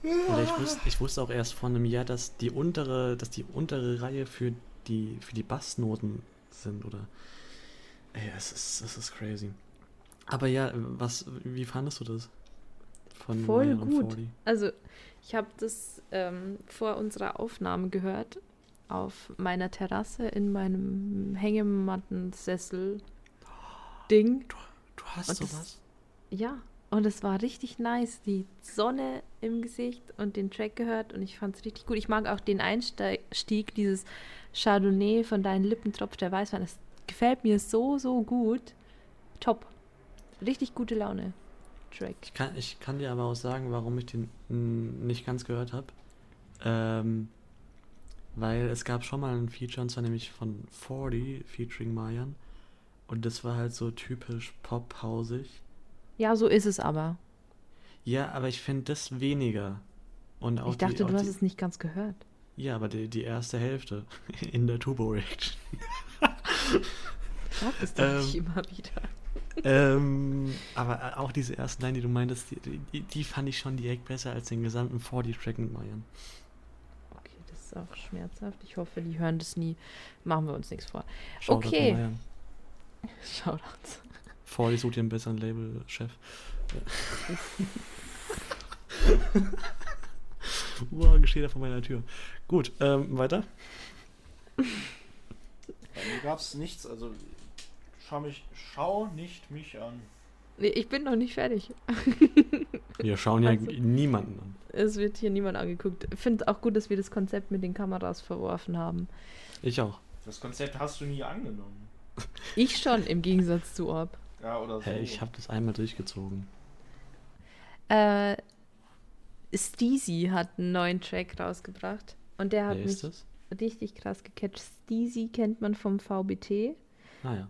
Oder ich wusste, ich wusste auch erst vor einem Jahr, dass die untere, dass die untere Reihe für die, für die Bassnoten sind, oder? Ey, es ist, es ist crazy. Aber ja, was, wie fandest du das? Von Voll gut. 40? Also, ich habe das ähm, vor unserer Aufnahme gehört. Auf meiner Terrasse in meinem Hängemattensessel-Ding. Du hast Und das- sowas? Ja, und es war richtig nice. Die Sonne im Gesicht und den Track gehört und ich fand es richtig gut. Ich mag auch den Einstieg, dieses Chardonnay von deinen Lippen tropft der Weißwein. Das gefällt mir so, so gut. Top. Richtig gute Laune. Track. Ich kann, ich kann dir aber auch sagen, warum ich den nicht ganz gehört habe. Ähm, weil es gab schon mal ein Feature, und zwar nämlich von 40 featuring Mayan. Und das war halt so typisch pop-hausig. Ja, so ist es aber. Ja, aber ich finde das weniger. Und auch ich dachte, die, auch du hast die, es nicht ganz gehört. Ja, aber die, die erste Hälfte in der Turbo Reaction. Es doch Ähm, nicht immer wieder. ähm, aber auch diese ersten Line, die du meintest, die, die, die fand ich schon direkt besser als den gesamten 4D-Track mit Marian. Okay, das ist auch schmerzhaft. Ich hoffe, die hören das nie. Machen wir uns nichts vor. Shoutout Okay. Shoutouts. 4D sucht dir einen besseren Label-Chef. Wow, steht da vor meiner Tür. Gut, ähm, weiter. Bei mir gab es nichts, also schau mich, schau nicht mich an. Nee, ich bin noch nicht fertig. Wir schauen ja Also- niemanden an. Es wird hier niemand angeguckt. Ich finde auch gut, dass wir das Konzept mit den Kameras verworfen haben. Ich auch. Das Konzept hast du nie angenommen. Ich schon, im Gegensatz zu Orb. Ja, oder so. Hä, ich habe das einmal durchgezogen. Äh, Steezy hat einen neuen Track rausgebracht. Und der hat Wer mich richtig krass gecatcht. Steezy kennt man vom VBT. Ah ja.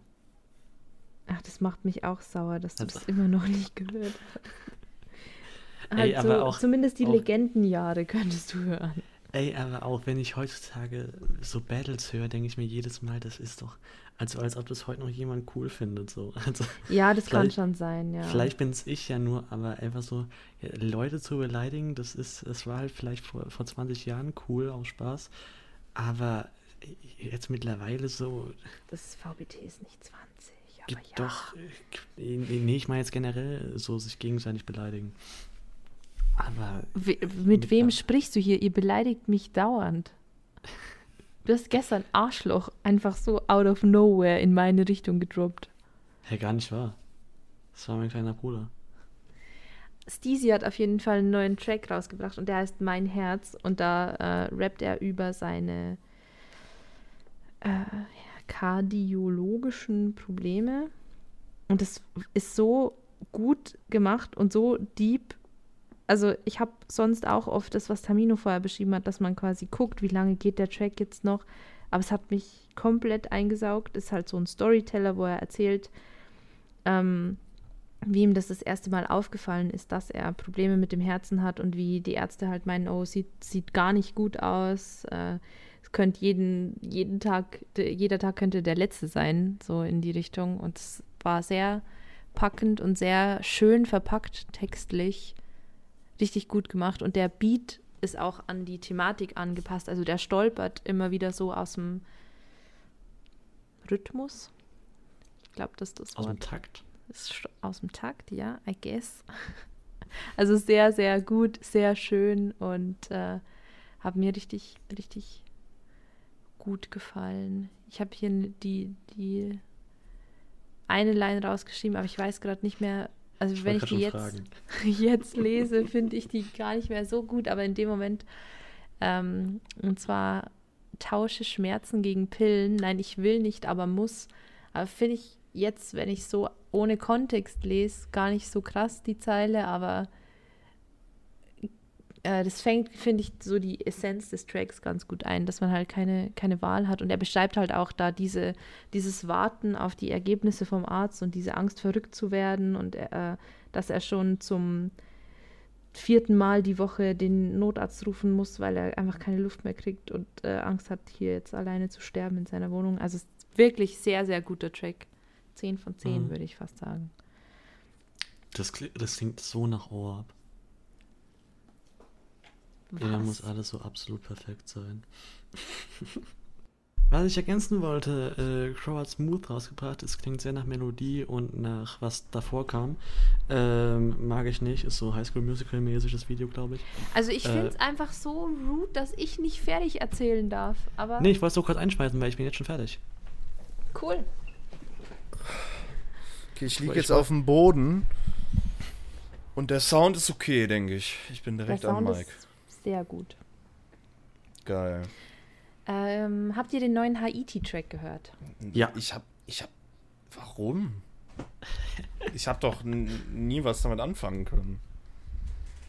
Ach, das macht mich auch sauer, dass du Also- das immer noch nicht gehört hast. Ey, Halt aber auch- zumindest die auch- Legendenjahre könntest du hören. Ey, aber auch wenn ich heutzutage so Battles höre, denke ich mir jedes Mal, das ist doch, also als ob das heute noch jemand cool findet. So. Also, Ja, das kann schon sein, ja. Vielleicht bin es ich ja nur, aber einfach so, ja, Leute zu beleidigen, das ist, das war halt vielleicht vor, vor 20 Jahren cool, auch Spaß. Aber jetzt mittlerweile so, Das VBT ist nicht 20. Gibt ja. doch, äh, nee, ich meine jetzt generell so sich gegenseitig beleidigen. Aber We mit Mit wem sprichst du hier? Ihr beleidigt mich dauernd. Du hast gestern Arschloch einfach so out of nowhere in meine Richtung gedroppt. ja, gar nicht wahr. Das war mein kleiner Bruder. Steezy hat auf jeden Fall einen neuen Track rausgebracht und der heißt Mein Herz und da äh, rappt er über seine äh, kardiologischen Probleme und das ist so gut gemacht und so deep. Also ich habe sonst auch oft das, was Tamino vorher beschrieben hat, dass man quasi guckt, wie lange geht der Track jetzt noch. Aber es hat mich komplett eingesaugt. Ist halt so ein Storyteller, wo er erzählt, ähm, wie ihm das das erste Mal aufgefallen ist, dass er Probleme mit dem Herzen hat und wie die Ärzte halt meinen, oh, sieht, sieht gar nicht gut aus. Äh, könnte jeden, jeden Tag, de- jeder Tag könnte der letzte sein, so in die Richtung. Und es war sehr packend und sehr schön verpackt, textlich. Richtig gut gemacht. Und der Beat ist auch an die Thematik angepasst. Also der stolpert immer wieder so aus dem Rhythmus. Ich glaube, das ist das Aus dem Takt. Ist aus dem Takt, ja, I guess. Also sehr, sehr gut, sehr schön und äh, hat mir richtig, richtig gut gefallen. Ich habe hier die, die eine Line rausgeschrieben, aber ich weiß gerade nicht mehr. Also Ich wenn ich die jetzt, jetzt lese, finde ich die gar nicht mehr so gut, aber in dem Moment, ähm, und zwar tausche Schmerzen gegen Pillen. Nein, ich will nicht, aber muss. Aber finde ich jetzt, wenn ich so ohne Kontext lese, gar nicht so krass die Zeile, aber äh, das fängt, finde ich, so die Essenz des Tracks ganz gut ein, dass man halt keine, keine Wahl hat. Und er beschreibt halt auch da diese, dieses Warten auf die Ergebnisse vom Arzt und diese Angst, verrückt zu werden und äh, dass er schon zum vierten Mal die Woche den Notarzt rufen muss, weil er einfach keine Luft mehr kriegt und äh, Angst hat, hier jetzt alleine zu sterben in seiner Wohnung. Also es ist wirklich sehr, sehr guter Track. 10 von 10 Mhm. würde ich fast sagen. Das, das klingt so nach Orb. Ja, Was? muss alles so absolut perfekt sein. Was ich ergänzen wollte, äh, Crow hat Smooth rausgebracht, es klingt sehr nach Melodie und nach was davor kam. Ähm, mag ich nicht, ist so Highschool Musical mäßig das Video, glaube ich. Also ich Äh, finde es einfach so rude, dass ich nicht fertig erzählen darf. Aber Nee, ich wollte es so kurz einschmeißen, weil ich bin jetzt schon fertig. cool. Okay, ich liege jetzt auf dem Boden. Und der Sound ist okay, denke ich. Ich bin direkt am Sound Mic. Ist sehr gut. Geil. Ähm, habt ihr den neuen Haiti-Track gehört? Ja. Ich hab. Ich hab. Warum? Ich hab doch nie was damit anfangen können.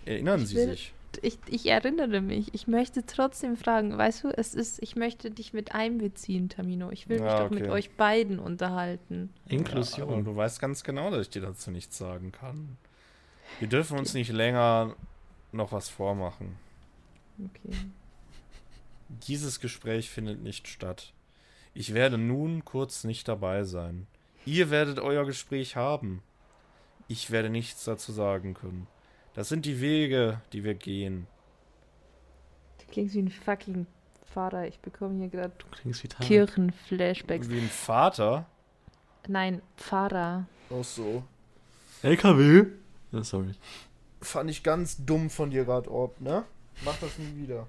Erinnern Ich Sie will- sich? Ich, ich erinnere mich. Ich möchte trotzdem fragen, weißt du, es ist, ich möchte dich mit einbeziehen, Tamino. Ich will mich Ja, doch mit okay. euch beiden unterhalten. Ja, Inklusion. du weißt ganz genau, dass ich dir dazu nichts sagen kann. Wir dürfen uns nicht länger noch was vormachen. Okay. Dieses Gespräch findet nicht statt. Ich werde nun kurz nicht dabei sein. Ihr werdet euer Gespräch haben. Ich werde nichts dazu sagen können. Das sind die Wege, die wir gehen. Du klingst wie ein fucking Vater. Ich bekomme hier gerade. Kirchenflashbacks. Wie ein Vater. Nein, Pfarrer. Auch so. LKW? Ja, sorry. Fand ich ganz dumm von dir gerade, Orb, ne? Mach das nie wieder.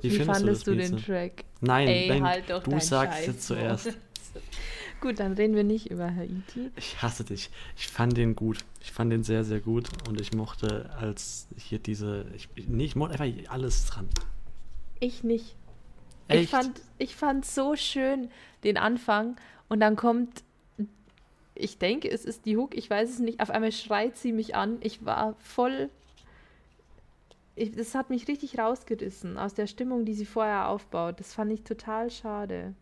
Wie, Wie, findest fandest du, du das, den Mieze? Track? Nein, Ey, nein, halt doch du sagst Scheiß jetzt zuerst. Gut, dann reden wir nicht über Haiti. Ich hasse dich. Ich fand den gut. Ich fand den sehr, sehr gut. Und ich mochte als hier diese. Ich, nee, ich mochte einfach alles dran. Ich nicht. Echt? Ich fand ich fand so schön den Anfang und dann kommt ich denke, es ist die Hook, ich weiß es nicht. Auf einmal schreit sie mich an. Ich war voll ich, das hat mich richtig rausgerissen aus der Stimmung, die sie vorher aufbaut. Das fand ich total schade.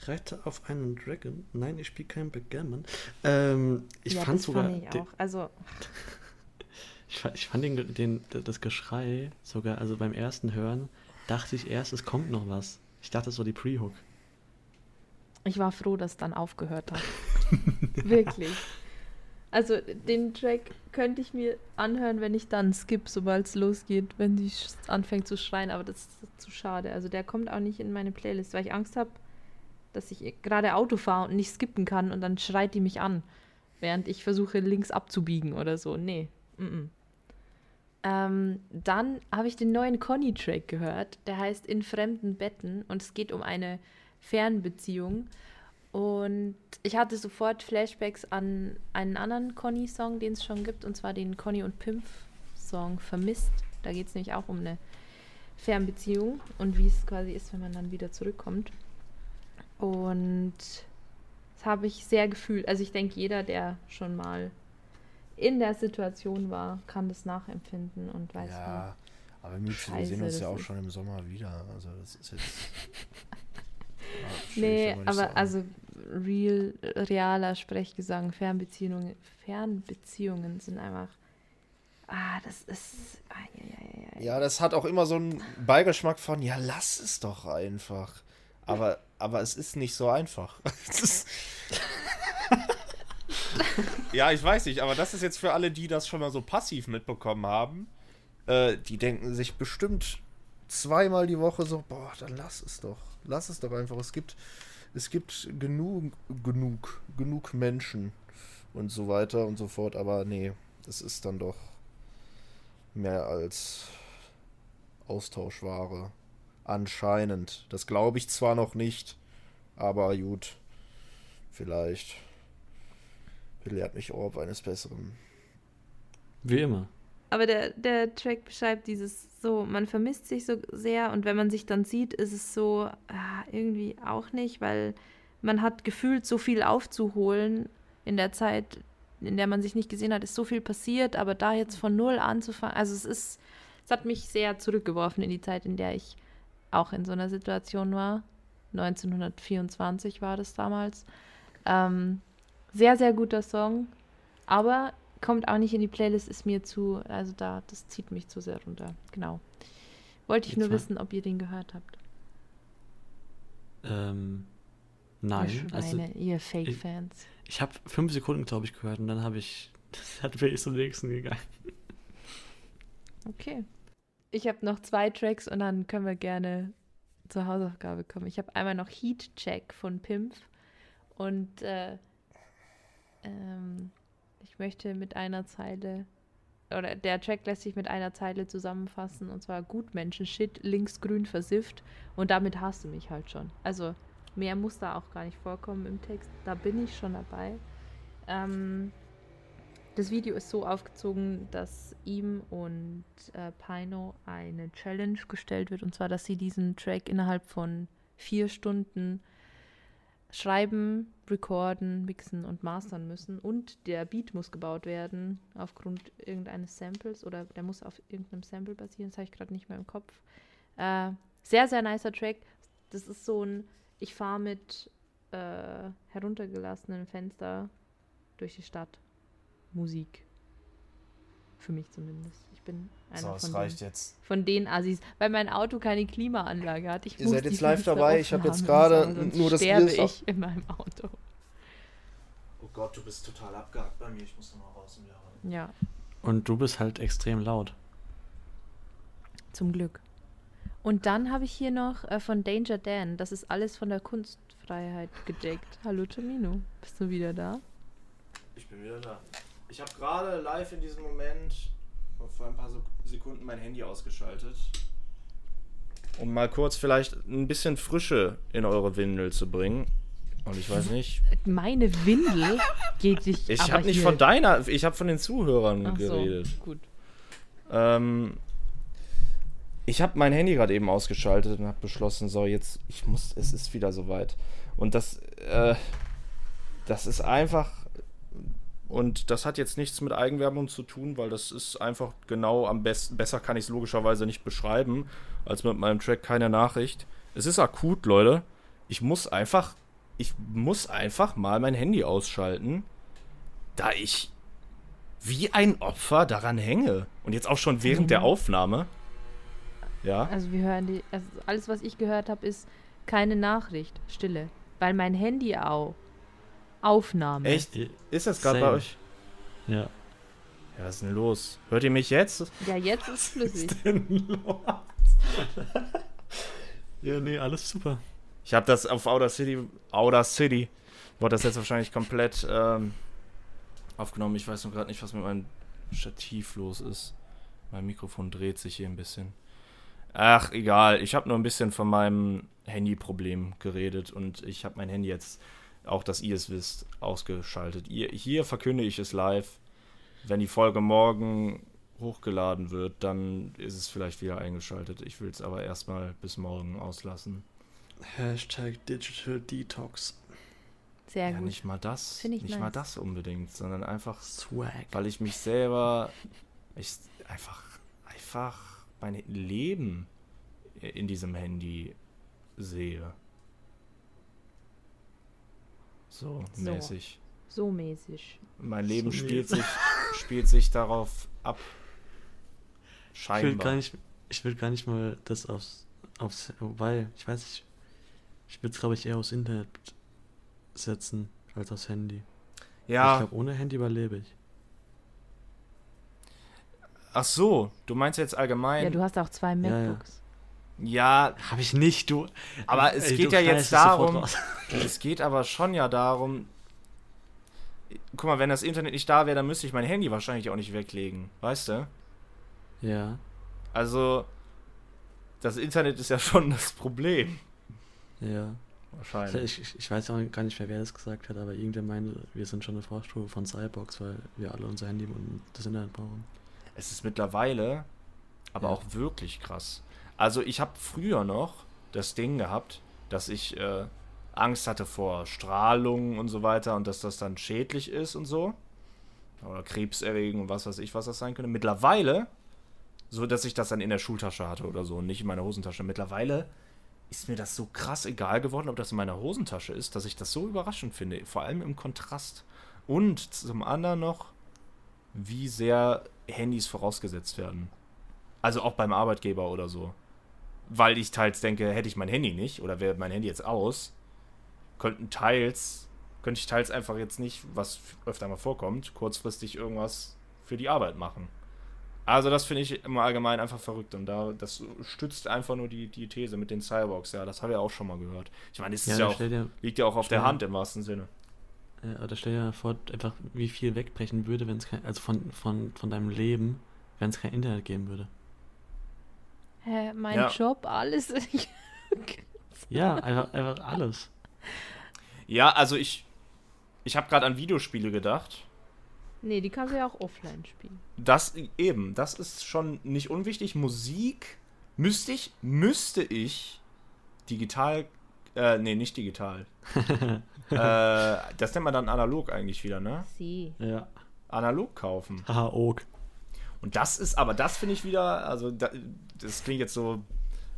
Reite auf einen Dragon. Nein, ich spiele kein Backgammon. Ähm, ich ja, fand das sogar. fand ich auch. Also, Ich, ich fand den, den, das Geschrei sogar, also beim ersten Hören, dachte ich erst, es kommt noch was. Ich dachte, es war die Pre-Hook. ich war froh, dass es dann aufgehört hat. Wirklich. Also, den Track könnte ich mir anhören, wenn ich dann skip, sobald es losgeht, wenn sie anfängt zu schreien, aber das ist zu schade. Also, der kommt auch nicht in meine Playlist, weil ich Angst habe, dass ich gerade Auto fahre und nicht skippen kann und dann schreit die mich an, während ich versuche, links abzubiegen oder so. Nee. Mm -mm. Ähm, dann habe ich den neuen Conny-Track gehört, der heißt In fremden Betten und es geht um eine Fernbeziehung. Und ich hatte sofort Flashbacks an einen anderen Conny-Song, den es schon gibt, und zwar den Conny und Pimpf-Song Vermisst. Da geht es nämlich auch um eine Fernbeziehung und wie es quasi ist, wenn man dann wieder zurückkommt. Und das habe ich sehr gefühlt. Also ich denke, jeder, der schon mal in der Situation war, kann das nachempfinden und weiß, Ja, aber Mietze, wir Scheiße, sehen uns ja auch schon im Sommer wieder. Also das ist jetzt. Ja, wie. Nee, aber aber sagen. also real, realer Sprechgesang, Fernbeziehungen, Fernbeziehungen sind einfach. Ah, das ist. Ah, ja, ja, ja, ja. Das hat auch immer so einen Beigeschmack von, ja, lass es doch einfach. Aber, aber es ist nicht so einfach. Ja, ich weiß nicht, aber das ist jetzt für alle, die das schon mal so passiv mitbekommen haben. Äh, die denken sich bestimmt zweimal die Woche so, boah, dann lass es doch. Lass es doch einfach. Es gibt, es gibt genug, genug, genug Menschen und so weiter und so fort. Aber nee, das ist dann doch mehr als Austauschware. Anscheinend. Das glaube ich zwar noch nicht, aber gut. Vielleicht belehrt mich Orb eines Besseren. Wie immer. Aber der, der Track beschreibt dieses so, man vermisst sich so sehr und wenn man sich dann sieht, ist es so, ah, irgendwie auch nicht, weil man hat gefühlt so viel aufzuholen in der Zeit, in der man sich nicht gesehen hat, ist so viel passiert, aber da jetzt von null anzufangen, also es ist, es hat mich sehr zurückgeworfen in die Zeit, in der ich auch in so einer Situation war. 1924 war das damals. Ähm, sehr, sehr guter Song, aber kommt auch nicht in die Playlist, ist mir zu, also da, das zieht mich zu sehr runter. Genau. Wollte ich Jetzt nur mal- wissen, ob ihr den gehört habt. Ähm, ihr nein. Also, Schweine, ihr Fake-Fans. ich habe fünf Sekunden, glaube ich, gehört und dann habe ich. Das bin ich zum nächsten gegangen. Okay. Ich habe noch zwei Tracks und dann können wir gerne zur Hausaufgabe kommen. Ich habe einmal noch Heat Check von Pimpf und äh, ähm, ich möchte mit einer Zeile oder der Track lässt sich mit einer Zeile zusammenfassen und zwar Gutmenschen Shit links grün versifft und damit hast du mich halt schon. Also mehr muss da auch gar nicht vorkommen im Text. Da bin ich schon dabei. Ähm, das Video ist so aufgezogen, dass ihm und äh, Pino eine Challenge gestellt wird. Und zwar, dass sie diesen Track innerhalb von vier Stunden schreiben, recorden, mixen und mastern müssen. Und der Beat muss gebaut werden aufgrund irgendeines Samples oder der muss auf irgendeinem Sample basieren. Das habe ich gerade nicht mehr im Kopf. Äh, sehr, sehr nicer Track. Das ist so ein, ich fahre mit äh, heruntergelassenen Fenster durch die Stadt. Musik. Für mich zumindest. Ich bin einer So, von, den, reicht jetzt. von den Assis, weil mein Auto keine Klimaanlage hat. Ich Ihr seid jetzt live Fenster dabei. Ich hab jetzt gerade nur das sterbe Bier- ich in meinem Auto. Oh Gott, du bist total abgehakt bei mir. Ich muss nochmal raus und wieder rein. Ja, Und du bist halt extrem laut. zum Glück. Und dann habe ich hier noch äh, von Danger Dan. Das ist alles von der Kunstfreiheit gedeckt. Hallo Tomino, bist du wieder da? Ich bin wieder da. Ich habe gerade live in diesem Moment vor ein paar Sekunden mein Handy ausgeschaltet. Um mal kurz vielleicht ein bisschen Frische in eure Windel zu bringen. Und ich weiß nicht. Meine Windel geht dich. Ich habe nicht von deiner, ich habe von den Zuhörern Ach geredet. So, gut. Ähm, ich habe mein Handy gerade eben ausgeschaltet und habe beschlossen, so jetzt, ich muss, es ist wieder soweit. Und das, äh, das ist einfach, und das hat jetzt nichts mit Eigenwerbung zu tun, weil das ist einfach genau am besten, besser kann ich es logischerweise nicht beschreiben, als mit meinem Track keine Nachricht. Es ist akut, Leute. Ich muss einfach, ich muss einfach mal mein Handy ausschalten, da ich wie ein Opfer daran hänge. Und jetzt auch schon während der Aufnahme. Ja. Also wir hören die. Also alles, was ich gehört habe, ist keine Nachricht, Stille. Weil mein Handy auch. Aufnahme. Echt? Ist das gerade bei euch? Ja. Ja, was ist denn los? Hört ihr mich jetzt? Ja, jetzt ist flüssig. denn los? Ja, nee, alles super. Ich habe das auf Outer City, Outer City, wurde das jetzt wahrscheinlich komplett ähm, aufgenommen. Ich weiß noch gerade nicht, was mit meinem Stativ los ist. Mein Mikrofon dreht sich hier ein bisschen. Ach, egal. Ich habe nur ein bisschen von meinem Handyproblem geredet und ich habe mein Handy jetzt, auch dass ihr es wisst, ausgeschaltet. Ihr, hier verkünde ich es live. Wenn die Folge morgen hochgeladen wird, dann ist es vielleicht wieder eingeschaltet. Ich will es aber erstmal bis morgen auslassen. Hashtag Digital Detox. Sehr ja, gut. nicht mal das. Find ich nicht mal nice. das unbedingt, sondern einfach, Swag. weil ich mich selber, ich einfach, einfach mein Leben in diesem Handy sehe. So, So. mäßig. So mäßig. Mein Leben So spielt mäßig. sich, spielt sich darauf ab. Ich will Scheinbar. gar nicht, ich will gar nicht mal das aufs, aufs, wobei, ich weiß nicht, ich will es glaube ich eher aufs Internet setzen als aufs Handy. Ich ja, glaube, ohne Handy überlebe ich. ach so, du meinst jetzt allgemein. Ja, du hast auch zwei ja. MacBooks. Ja, Habe ich nicht, du. Aber es Ey, geht ja jetzt darum, es geht aber schon ja darum, guck mal, wenn das Internet nicht da wäre, dann müsste ich mein Handy wahrscheinlich auch nicht weglegen, weißt du? Ja, Also, das Internet ist ja schon das Problem. ja. Wahrscheinlich. Ich, ich, ich weiß auch gar nicht mehr, wer das gesagt hat, aber irgendwer meinte, wir sind schon eine Vorstufe von Cyborgs, weil wir alle unser Handy und das Internet brauchen. Es ist mittlerweile aber Ja. auch wirklich krass. Also, ich habe früher noch das Ding gehabt, dass ich äh, Angst hatte vor Strahlung und so weiter und dass das dann schädlich ist und so. Oder krebserregend und was weiß ich, was das sein könnte. Mittlerweile, so dass ich das dann in der Schultasche hatte oder so und nicht in meiner Hosentasche. Mittlerweile ist mir das so krass egal geworden, ob das in meiner Hosentasche ist, dass ich das so überraschend finde. Vor allem im Kontrast. Und zum anderen noch, wie sehr Handys vorausgesetzt werden. Also auch beim Arbeitgeber oder so. Weil ich teils denke, hätte ich mein Handy nicht oder wäre mein Handy jetzt aus, könnten teils, könnte ich teils einfach jetzt nicht, was öfter mal vorkommt, kurzfristig irgendwas für die Arbeit machen. Also das finde ich im Allgemeinen einfach verrückt und da das stützt einfach nur die, die These mit den Cyborgs, ja, das habe ich auch schon mal gehört. Ich meine, es ist ja da auch, dir, liegt ja auch auf der Hand im wahrsten Sinne. ja, aber da stell dir vor, einfach wie viel wegbrechen würde, wenn es kein, also von, von, von deinem Leben, wenn es kein Internet geben würde. Hä, mein Ja. Job, alles. Ja, einfach, einfach alles. Ja, also ich, ich habe gerade an Videospiele gedacht. nee, die kannst du ja auch offline spielen. Das eben, das ist schon nicht unwichtig. Musik müsste ich, müsste ich digital, äh, nee, nicht digital. äh, das nennt man dann analog eigentlich wieder, ne? Sie. Ja. Analog kaufen. Haha, ok. Und das ist, aber das finde ich wieder, also da, das klingt jetzt so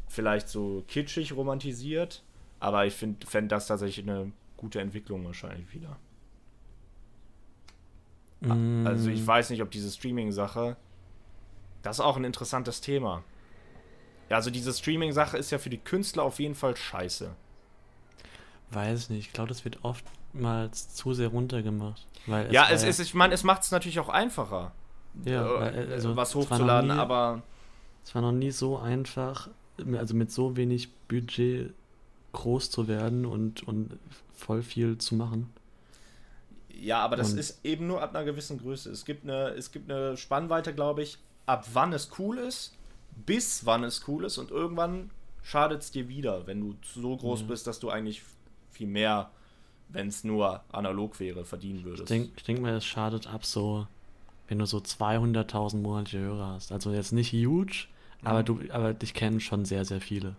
vielleicht so kitschig romantisiert, aber ich fände das tatsächlich eine gute Entwicklung wahrscheinlich wieder. Also ich Mm, weiß nicht, ob diese Streaming-Sache Das ist auch ein interessantes Thema. Ja, also diese Streaming-Sache ist ja für die Künstler auf jeden Fall scheiße. Weiß nicht, ich glaube, das wird oftmals zu sehr runtergemacht. Weil ja, es ist, ich meine, es macht es natürlich auch einfacher, ja, äh, weil, also, was hochzuladen, nie- aber Es war noch nie so einfach, also mit so wenig Budget groß zu werden und, und voll viel zu machen. ja, aber das Und- ist eben nur ab einer gewissen Größe. Es gibt eine, es gibt eine Spannweite, glaube ich, ab wann es cool ist, bis wann es cool ist und irgendwann schadet es dir wieder, wenn du so groß Ja. bist, dass du eigentlich viel mehr, wenn es nur analog wäre, verdienen Ich würdest. denke ich denk mal, es schadet ab so, wenn du so 200.000 monatliche Hörer hast. Also jetzt nicht huge, aber, Mhm. du, aber dich kennen schon sehr, sehr viele.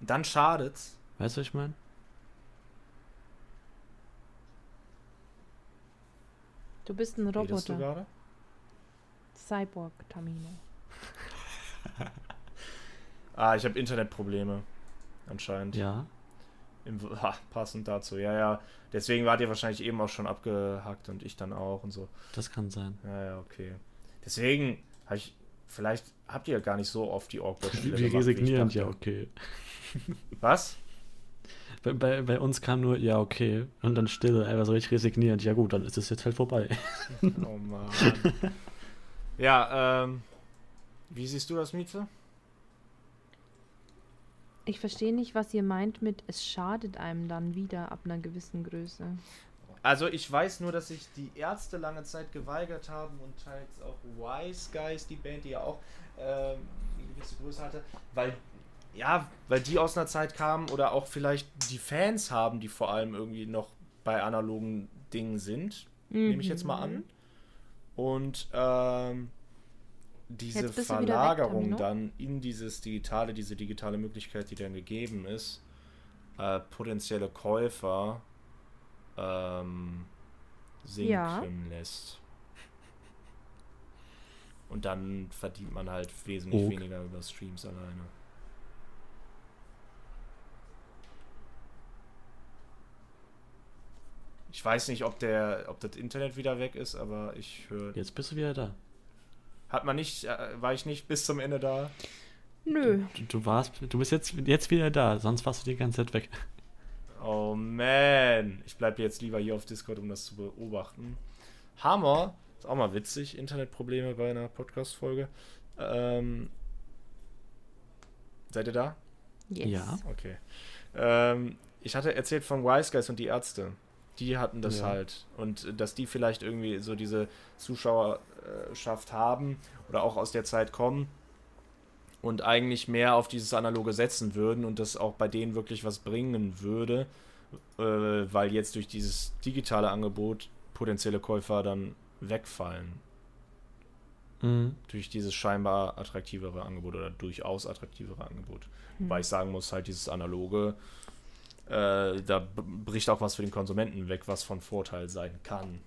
Dann schadet's. Weißt du, was ich meine? Du bist ein Redest du Roboter. gerade? Cyborg, Tamino. Ah, ich habe Internetprobleme. Anscheinend. Ja. Im, ha, passend dazu. Ja, ja. Deswegen wart ihr wahrscheinlich eben auch schon abgehackt und ich dann auch und so. Das kann sein. Ja, ja, okay. Deswegen habe ich. Vielleicht habt ihr gar nicht so oft die Awkward-Spiele Wir gemacht, resignieren, ja, okay. Was? Bei, bei, bei uns kam nur, ja, okay. Und dann Stille, einfach so richtig resignierend. Ja, gut, dann ist es jetzt halt vorbei. Oh Mann. ja, ähm. Wie siehst du das, Miete? Ich verstehe nicht, was ihr meint mit, es schadet einem dann wieder ab einer gewissen Größe. Also ich weiß nur, dass sich die Ärzte lange Zeit geweigert haben und teils auch Wise Guys, die Band, die ja auch ähm, eine gewisse Größe hatte, weil ja, weil die aus einer Zeit kamen oder auch vielleicht die Fans haben, die vor allem irgendwie noch bei analogen Dingen sind, nehme ich jetzt mal Mhm. an. Und ähm, diese weg, Verlagerung Tamino. dann in dieses digitale, diese digitale Möglichkeit, die dann gegeben ist, äh, potenzielle Käufer ähm, sinken Ja. lässt. Und dann verdient man halt wesentlich Ok. weniger über Streams alleine. Ich weiß nicht, ob der, ob das Internet wieder weg ist, aber ich höre. Jetzt bist du wieder da. Hat man nicht, äh, war ich nicht bis zum Ende da? Nö. Du, du warst, du bist jetzt, jetzt wieder da, sonst warst du die ganze Zeit weg. Oh man, ich bleibe jetzt lieber hier auf Discord, um das zu beobachten. Hammer, ist auch mal witzig, Internetprobleme bei einer Podcast-Folge. Ähm, seid ihr da? Yes. Ja. Okay. Ähm, ich hatte erzählt von Wise Guys und die Ärzte. Die hatten das Ja. halt. Und dass die vielleicht irgendwie so diese Zuschauerschaft haben oder auch aus der Zeit kommen und eigentlich mehr auf dieses Analoge setzen würden und das auch bei denen wirklich was bringen würde, äh, weil jetzt durch dieses digitale Angebot potenzielle Käufer dann wegfallen. Mhm. Durch dieses scheinbar attraktivere Angebot oder durchaus attraktivere Angebot. Wobei ich sagen muss, halt dieses Analoge, äh, da bricht auch was für den Konsumenten weg, was von Vorteil sein kann.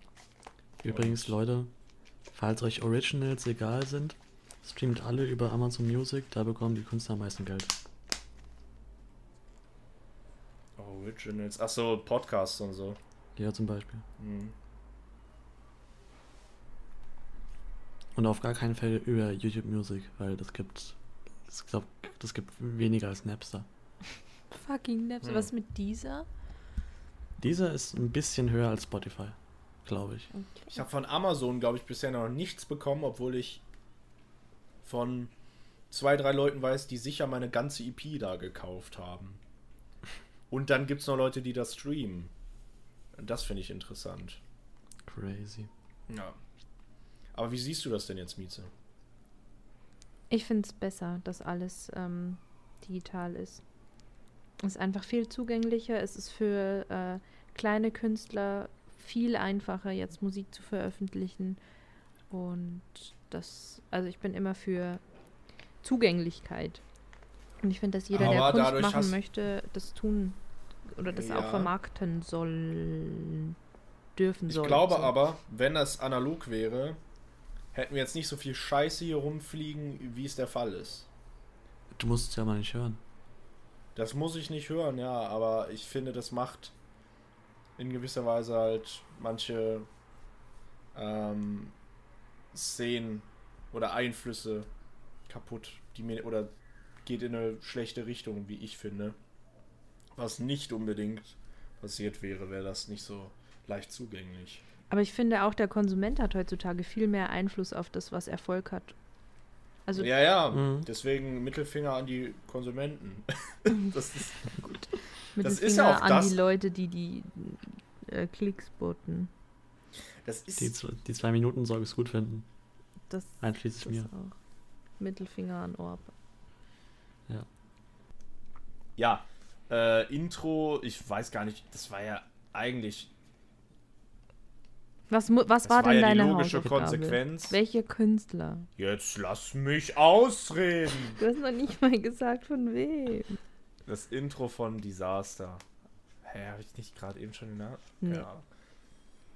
Übrigens, Leute, falls euch Originals egal sind, streamt alle über Amazon Music, da bekommen die Künstler am meisten Geld. Originals, achso, Podcasts und so. Ja, zum Beispiel. Hm. Und auf gar keinen Fall über YouTube Music, weil das gibt, ich glaube, das gibt weniger als Napster. Fucking Naps. Hm. Was mit dieser? Dieser ist ein bisschen höher als Spotify, glaube ich. Okay. Ich habe von Amazon, glaube ich, bisher noch nichts bekommen, obwohl ich von zwei, drei Leuten weiß, die sicher meine ganze EP da gekauft haben. Und dann gibt es noch Leute, die das streamen. Und Das finde ich interessant. Crazy. Ja. Aber wie siehst du das denn jetzt, Mieze? Ich finde es besser, dass alles ähm, digital ist. Es ist einfach viel zugänglicher. Es ist für äh, kleine Künstler viel einfacher, jetzt Musik zu veröffentlichen. Und das, also ich bin immer für Zugänglichkeit. Und ich finde, dass jeder, der Aber Kunst dadurch machen möchte, das tun oder das Ja. auch vermarkten soll, dürfen soll. Ich glaube so. aber, wenn das analog wäre, hätten wir jetzt nicht so viel Scheiße hier rumfliegen, wie es der Fall ist. Du musst es ja mal nicht hören. Das muss ich nicht hören, ja, aber ich finde, das macht in gewisser Weise halt manche ähm, Szenen oder Einflüsse kaputt, die mir oder geht in eine schlechte Richtung, wie ich finde. Was nicht unbedingt passiert wäre, wäre das nicht so leicht zugänglich. Aber ich finde auch, der Konsument hat heutzutage viel mehr Einfluss auf das, was Erfolg hat. Also Ja, ja, Mhm. deswegen Mittelfinger an die Konsumenten. das ist, mit das dem ist ja Finger auch an das- die Leute, die die äh, Klicks boten. das ist Die, die zwei Minuten soll ich es gut finden. Das, Einschließlich mir. auch. Mittelfinger an Orb. Ja, äh, Intro, ich weiß gar nicht, das war ja eigentlich. Was, was war, war denn ja die deine logische? Konsequenz. Welche Künstler? Jetzt lass mich ausreden! Du hast noch nicht mal gesagt, von wem. Das Intro von Disaster. Hä, habe ich nicht gerade eben schon den Namen? Ja.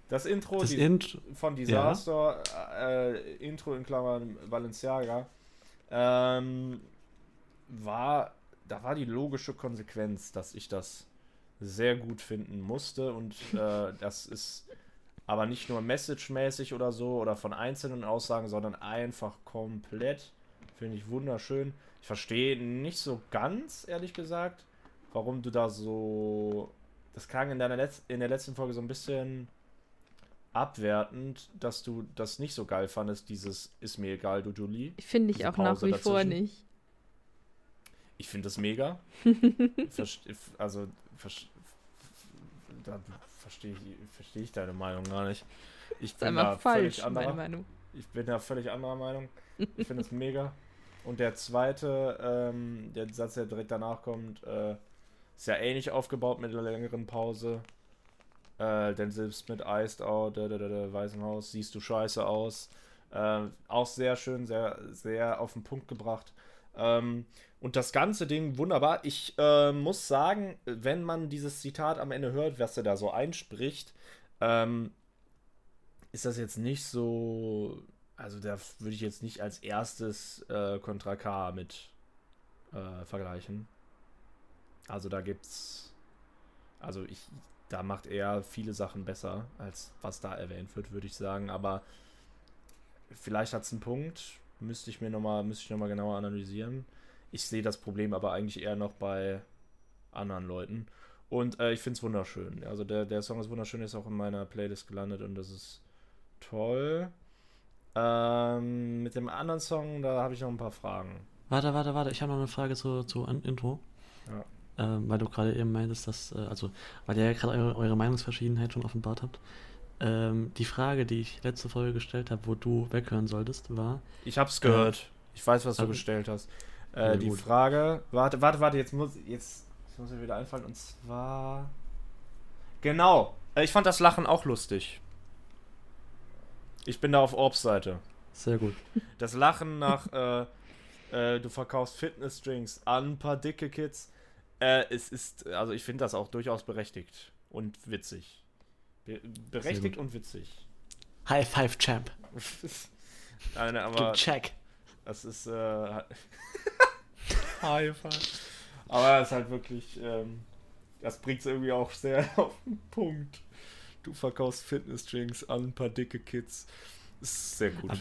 Das Intro Das die, Int, von Disaster, äh, Intro in Klammern Balenciaga, ähm, war, da war die logische Konsequenz, dass ich das sehr gut finden musste und äh, das ist aber nicht nur messagemäßig oder so oder von einzelnen Aussagen, sondern einfach komplett. Finde ich wunderschön. Ich verstehe nicht so ganz, ehrlich gesagt, warum du da so. Das klang in, deiner Letz in der letzten Folge so ein bisschen abwertend, dass du das nicht so geil fandest, dieses ist mir egal, du Julie. Finde ich auch nach Pause wie vor dazwischen. nicht. Ich finde das mega. Verst also, vers da verstehe ich, versteh ich deine Meinung gar nicht. Ich Das bin da einfach falsch, völlig anderer. Meinung. Ich bin da völlig anderer Meinung. Ich finde es mega. Und der zweite, ähm, der Satz, der direkt danach kommt, äh, ist ja ähnlich aufgebaut mit einer längeren Pause. Äh, denn selbst mit Iced Out, der, der, der Weißen Haus, siehst du scheiße aus. Äh, auch sehr schön, sehr, sehr auf den Punkt gebracht. Ähm, und das ganze Ding wunderbar. Ich äh, muss sagen, wenn man dieses Zitat am Ende hört, was er da so einspricht, ähm, ist das jetzt nicht so. Also, da würde ich jetzt nicht als erstes äh, Contra K mit äh, vergleichen. Also, da gibt's. Also, ich. Da macht er viele Sachen besser, als was da erwähnt wird, würde ich sagen. Aber vielleicht hat es einen Punkt. Müsste ich mir nochmal, müsste ich nochmal genauer analysieren. Ich sehe das Problem aber eigentlich eher noch bei anderen Leuten. Und äh, ich finde es wunderschön. Also der, der Song ist wunderschön, ist auch in meiner Playlist gelandet und das ist toll. Ähm, mit dem anderen Song, da habe ich noch ein paar Fragen. warte, warte, warte, ich habe noch eine Frage zu, zu Intro. Ja. Ähm, weil du gerade eben meintest, dass, äh, also, weil ihr ja gerade eure, eure Meinungsverschiedenheit schon offenbart habt. Ähm, die Frage, die ich letzte Folge gestellt habe, wo du weghören solltest, war, Ich habe es gehört. Ich weiß, was du Also- gestellt hast. Äh, die gut. Frage, warte, warte, warte, jetzt muss, jetzt, jetzt muss mir wieder einfallen. Und zwar, genau. Äh, Ich fand das Lachen auch lustig. Ich bin da auf Orbs Seite. sehr gut. Das Lachen nach, äh, äh, du verkaufst Fitnessdrinks an ein paar dicke Kids. Äh, es ist, also ich finde das auch durchaus berechtigt und witzig. Be berechtigt und witzig. High Five Champ. Nein, aber check. das ist, äh, High five. Aber es ist halt wirklich, ähm, das bringt es irgendwie auch sehr auf den Punkt. Du verkaufst Fitnessdrinks an ein paar dicke Kids. Ist sehr gut. Aber-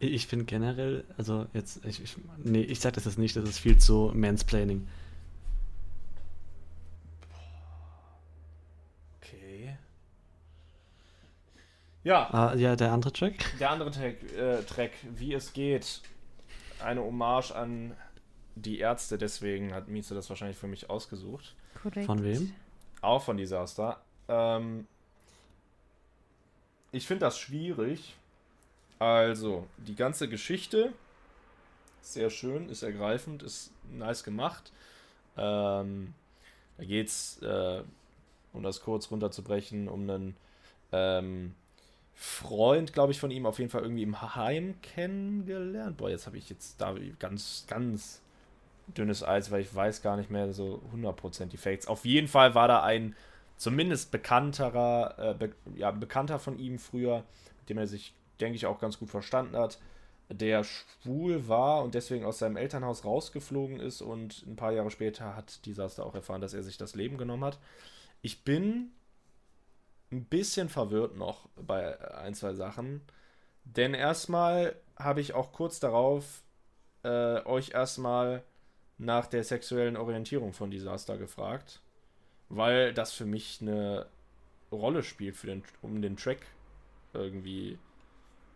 Ich ich finde generell, also jetzt, ich, ich, nee, ich sag das jetzt nicht, das ist viel zu Mansplaining. Okay. Ja, Ah, ja, der andere Track? der andere Track, äh, Track, wie es geht, eine Hommage an die Ärzte, deswegen hat Mieze das wahrscheinlich für mich ausgesucht. Korrekt. Von wem? Auch von Disaster. Ähm, ich finde das schwierig. Also, die ganze Geschichte sehr schön, ist ergreifend, ist nice gemacht. Ähm, da geht's, äh, um das kurz runterzubrechen, um einen ähm, Freund, glaube ich, von ihm auf jeden Fall irgendwie im Heim kennengelernt. Boah, jetzt habe ich jetzt da ganz, ganz dünnes Eis, weil ich weiß gar nicht mehr so 100% die Facts. Auf jeden Fall war da ein zumindest bekannterer, äh, be ja, bekannter von ihm früher, mit dem er sich, denke ich, auch ganz gut verstanden hat, der schwul war und deswegen aus seinem Elternhaus rausgeflogen ist und ein paar Jahre später hat Disaster auch erfahren, dass er sich das Leben genommen hat. Ich bin ein bisschen verwirrt noch bei ein, zwei Sachen. Denn erstmal habe ich auch kurz darauf äh, euch erstmal nach der sexuellen Orientierung von Disaster gefragt, weil das für mich eine Rolle spielt, für den, um den Track irgendwie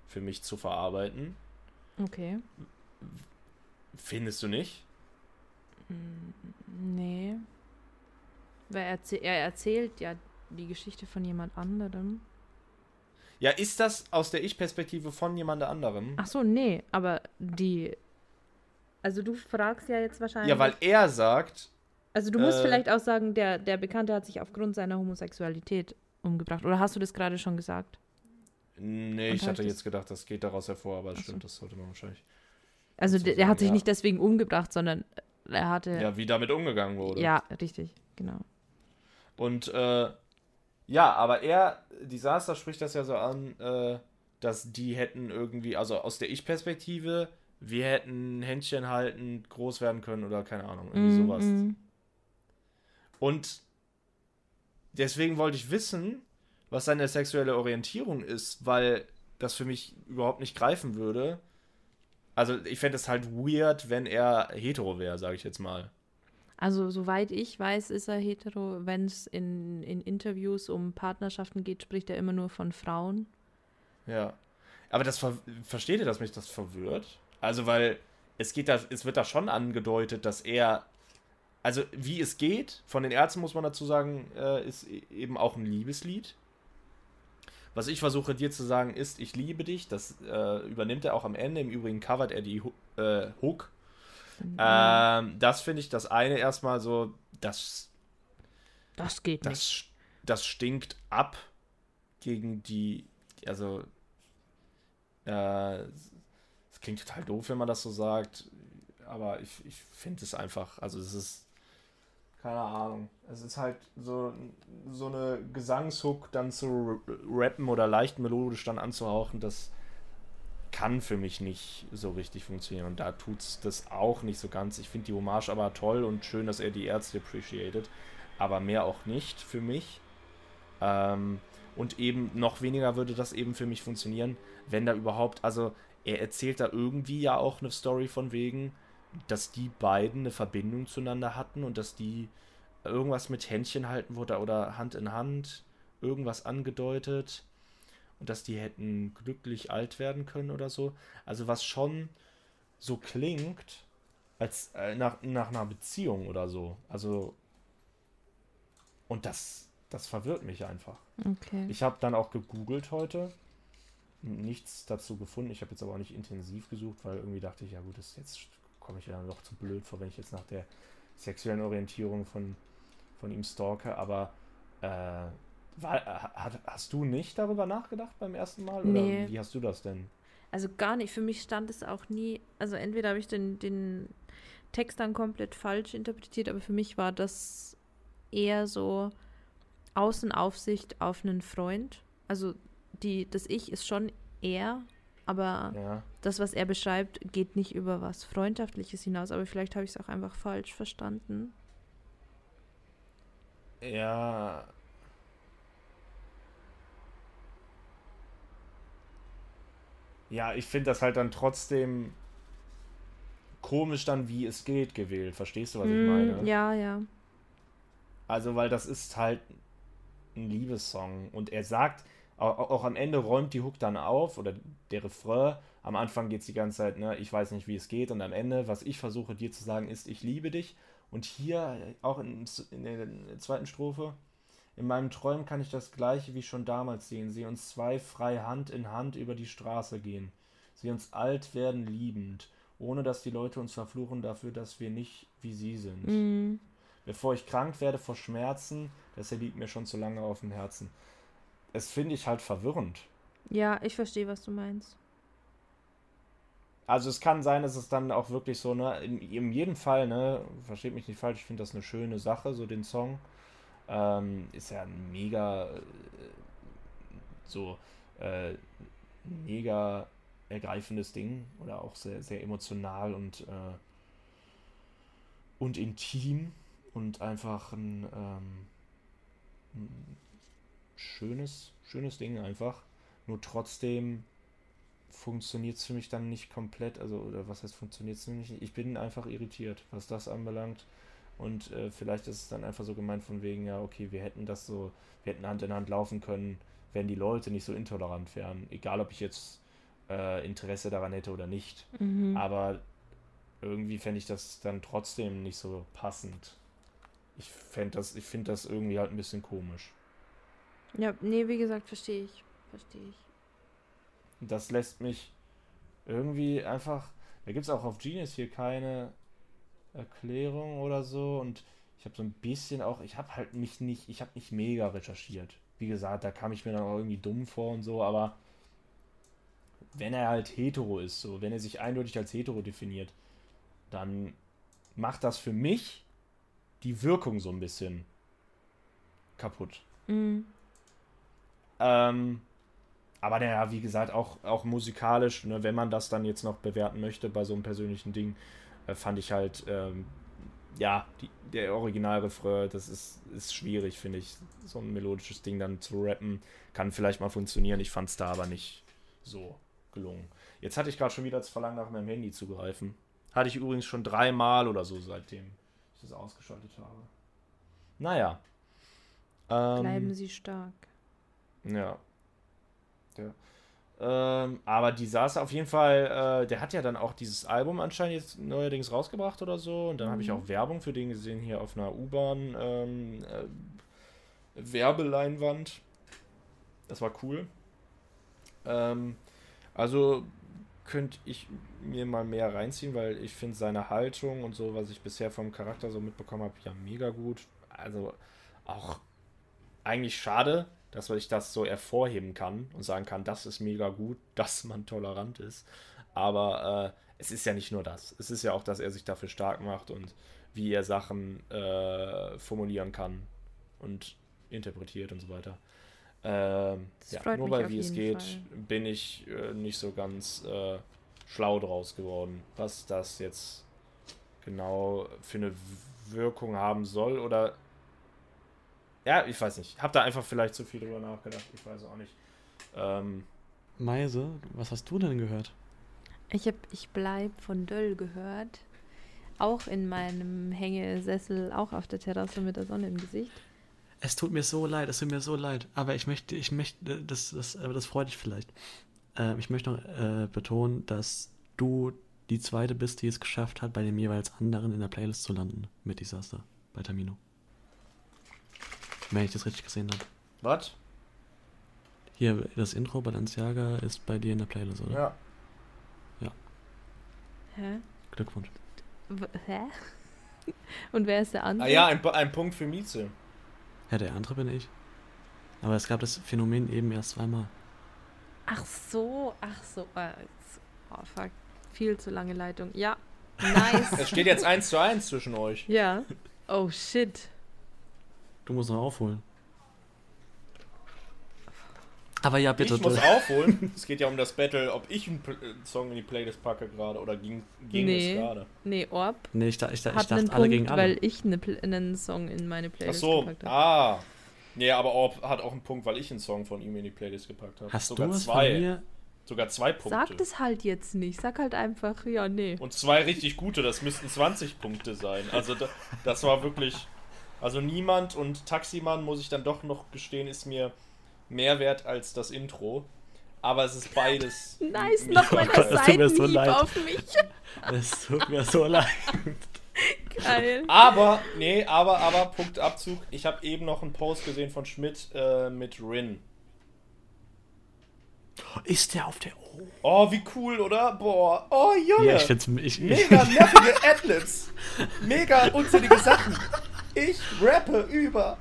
für mich zu verarbeiten. Okay. Findest du nicht? Mm, Nee. Weil er, er erzählt ja die Geschichte von jemand anderem. Ja, ist das aus der Ich-Perspektive von jemand anderem? Ach so, nee, aber die. Also du fragst ja jetzt wahrscheinlich. Ja, weil er sagt, Also du musst äh, vielleicht auch sagen, der, der Bekannte hat sich aufgrund seiner Homosexualität umgebracht. Oder hast du das gerade schon gesagt? nee, Und ich hatte jetzt gedacht, das geht daraus hervor, aber Ach so. stimmt, das sollte man wahrscheinlich. Also Zu der, hat sich ja. nicht deswegen umgebracht, sondern er hatte. Ja, wie damit umgegangen wurde. ja richtig, genau. Und äh, ja, aber er, Disaster spricht das ja so an, äh, dass die hätten irgendwie, also aus der Ich-Perspektive, wir hätten Händchen halten, groß werden können oder keine Ahnung, irgendwie Mm, sowas. Und deswegen wollte ich wissen, was seine sexuelle Orientierung ist, weil das für mich überhaupt nicht greifen würde. Also ich fände es halt weird, wenn er hetero wäre, sage ich jetzt mal. Also soweit ich weiß, ist er hetero. Wenn es in, in Interviews um Partnerschaften geht, spricht er immer nur von Frauen. Ja. Aber das ver versteht ihr, dass mich das verwirrt? Also, weil es geht da, es wird da schon angedeutet, dass er, also wie es geht, von den Ärzten muss man dazu sagen, äh, ist e- eben auch ein Liebeslied. Was ich versuche dir zu sagen ist, ich liebe dich. Das äh, übernimmt er auch am Ende. Im Übrigen covert er die äh, Hook. Ähm, das finde ich das eine erstmal so, das das geht nicht. das, das stinkt ab gegen die, also, äh, es klingt total doof, wenn man das so sagt, aber ich, ich finde es einfach, also es ist, keine Ahnung, es ist halt so, so eine Gesangshook dann zu rappen oder leicht melodisch dann anzuhauchen, das kann für mich nicht so richtig funktionieren und da tut es das auch nicht so ganz. Ich finde die Hommage aber toll und schön, dass er die Ärzte appreciated, aber mehr auch nicht für mich. Ähm, und eben noch weniger würde das eben für mich funktionieren, wenn da überhaupt, also er erzählt da irgendwie ja auch eine Story von wegen, dass die beiden eine Verbindung zueinander hatten und dass die irgendwas mit Händchen halten wurde oder Hand in Hand, irgendwas angedeutet und dass die hätten glücklich alt werden können oder so. Also was schon so klingt, als äh, nach, nach einer Beziehung oder so. Also und das, das verwirrt mich einfach. Okay. Ich habe dann auch gegoogelt heute. Nichts dazu gefunden. Ich habe jetzt aber auch nicht intensiv gesucht, weil irgendwie dachte ich, ja gut, das jetzt komme ich ja dann doch zu blöd vor, wenn ich jetzt nach der sexuellen Orientierung von, von ihm stalke. Aber äh, war, hat, hast du nicht darüber nachgedacht beim ersten Mal? Oder Nee. wie hast du das denn? Also gar nicht. Für mich stand es auch nie. Also entweder habe ich den, den Text dann komplett falsch interpretiert, aber für mich war das eher so Außenaufsicht auf einen Freund. Also die, das Ich ist schon er, aber Ja. das, was er beschreibt, geht nicht über was Freundschaftliches hinaus. Aber vielleicht habe ich es auch einfach falsch verstanden. Ja. Ja, ich finde das halt dann trotzdem komisch dann, wie es geht, gewählt. Verstehst du, was ich Mm, meine? Ja, ja. Also, weil das ist halt ein Liebessong. Und er sagt, auch, am Ende räumt die Hook dann auf, oder der Refrain. Am Anfang geht es die ganze Zeit, ne, ich weiß nicht, wie es geht. Und am Ende, was ich versuche dir zu sagen, ist, ich liebe dich. Und hier, auch in, in der zweiten Strophe, in meinen Träumen kann ich das Gleiche wie schon damals sehen. Sehe uns zwei frei Hand in Hand über die Straße gehen. Sehe uns alt werden liebend, ohne dass die Leute uns verfluchen dafür, dass wir nicht wie sie sind. Mm, Bevor ich krank werde vor Schmerzen, das liegt mir schon zu lange auf dem Herzen. Es finde ich halt verwirrend. ja, ich verstehe, was du meinst. Also es kann sein, dass es dann auch wirklich so, ne, in, in jedem Fall, ne, versteht mich nicht falsch, ich finde das eine schöne Sache, so den Song. Ähm, ist ja ein mega, äh, so, äh, mega ergreifendes Ding oder auch sehr, sehr emotional und, äh, und intim und einfach ein, ähm, ein schönes, schönes Ding einfach. Nur trotzdem funktioniert es für mich dann nicht komplett. Also, oder was heißt funktioniert es für mich nicht? Ich bin einfach irritiert, was das anbelangt. Und äh, vielleicht ist es dann einfach so gemeint von wegen, ja, okay, wir hätten das so, wir hätten Hand in Hand laufen können, wenn die Leute nicht so intolerant wären. Egal, ob ich jetzt äh, Interesse daran hätte oder nicht. Mhm. Aber irgendwie fände ich das dann trotzdem nicht so passend. Ich fände das, ich finde das irgendwie halt ein bisschen komisch. Ja, nee, wie gesagt, verstehe ich. Verstehe ich. Das lässt mich irgendwie einfach. Da gibt es auch auf Genius hier keine Erklärung oder so. Und ich habe so ein bisschen auch. Ich habe halt mich nicht. Ich habe nicht mega recherchiert. Wie gesagt, da kam ich mir dann auch irgendwie dumm vor und so. Aber wenn er halt hetero ist, so, wenn er sich eindeutig als hetero definiert, dann macht das für mich die Wirkung so ein bisschen kaputt. Mhm. Ähm, aber naja, wie gesagt, auch, auch musikalisch, ne, wenn man das dann jetzt noch bewerten möchte bei so einem persönlichen Ding, äh, fand ich halt, ähm, ja, die, der Originalrefrain, das ist, ist schwierig, finde ich. So ein melodisches Ding dann zu rappen, kann vielleicht mal funktionieren. Ich fand es da aber nicht so gelungen. Jetzt hatte ich gerade schon wieder das Verlangen, nach meinem Handy zu greifen. Hatte ich übrigens schon dreimal oder so, seitdem ich das ausgeschaltet habe. Naja. Ähm, Bleiben Sie stark. Ja. ja. Ähm, aber die saß auf jeden Fall, äh, der hat ja dann auch dieses Album anscheinend jetzt neuerdings rausgebracht oder so. Und dann habe ich Mhm. auch Werbung für den gesehen hier auf einer U-Bahn ähm, äh, Werbeleinwand. Das war cool. Ähm, also könnte ich mir mal mehr reinziehen, weil ich finde seine Haltung und so, was ich bisher vom Charakter so mitbekommen habe, ja mega gut. Also auch eigentlich schade, dass ich das so hervorheben kann und sagen kann, das ist mega gut, dass man tolerant ist. Aber äh, es ist ja nicht nur das. Es ist ja auch, dass er sich dafür stark macht und wie er Sachen äh, formulieren kann und interpretiert und so weiter. Das ja, nur weil wie es geht, Fall. bin ich äh, nicht so ganz äh, schlau draus geworden, was das jetzt genau für eine Wirkung haben soll oder ja, ich weiß nicht. Hab da einfach vielleicht zu viel drüber nachgedacht. Ich weiß auch nicht. Ähm, Meise, was hast du denn gehört? Ich habe Ich bleib von Döll gehört. Auch in meinem Hängesessel, auch auf der Terrasse mit der Sonne im Gesicht. Es tut mir so leid, es tut mir so leid. Aber ich möchte, ich möchte, das, das, aber das freut dich vielleicht. Ähm, ich möchte noch äh, betonen, dass du die zweite bist, die es geschafft hat, bei dem jeweils anderen in der Playlist zu landen mit Disaster bei Tamino. Wenn ich das richtig gesehen habe. was? Hier, das Intro Balenciaga ist bei dir in der Playlist, oder? Ja. Hä? Glückwunsch. W hä? Und wer ist der andere? Ah ja, ein, ein Punkt für Mieze. Ja, der andere bin ich. Aber es gab das Phänomen eben erst zweimal. Ach so, ach so. äh, jetzt- Oh, fuck. Viel zu lange Leitung. Ja. Nice. Es steht jetzt 1 zu 1 zwischen euch. ja. Oh shit. Du musst noch aufholen. Aber ja, bitte. ich muss aufholen. Es geht ja um das Battle, ob ich einen Song in die Playlist packe gerade oder ging, ging Nee. es gerade. Nee, Orb Nee, ich, da, ich, da, ich dachte alle Punkt, gegen alle. weil ich eine Pl einen Song in meine Ach Playlist so, gepackt habe. ah. Nee, aber Orb hat auch einen Punkt, weil ich einen Song von ihm in die Playlist gepackt habe. Hast Sogar du was zwei. von mir? Sogar zwei Punkte. Sag das halt jetzt nicht. Sag halt einfach, ja, nee. Und zwei richtig gute, das müssten 20 Punkte sein. Also da, das war wirklich. Also niemand und Taximann, muss ich dann doch noch gestehen, ist mir mehr wert als das Intro. Aber es ist beides. Nice, mega noch mal Gott, der das tut mir so Seitenhieb leid. auf mich. Es tut mir so leid. Geil. Aber, nee, aber, aber, Punktabzug. Ich habe eben noch einen Post gesehen von Schmidt äh, mit Rin. Ist der auf der. Oh. Oh, wie cool, oder? Boah, oh, Junge. Ja, ich find's. Ich, ich, Mega nervige Adlibs. Mega unsinnige Sachen. Ich rappe über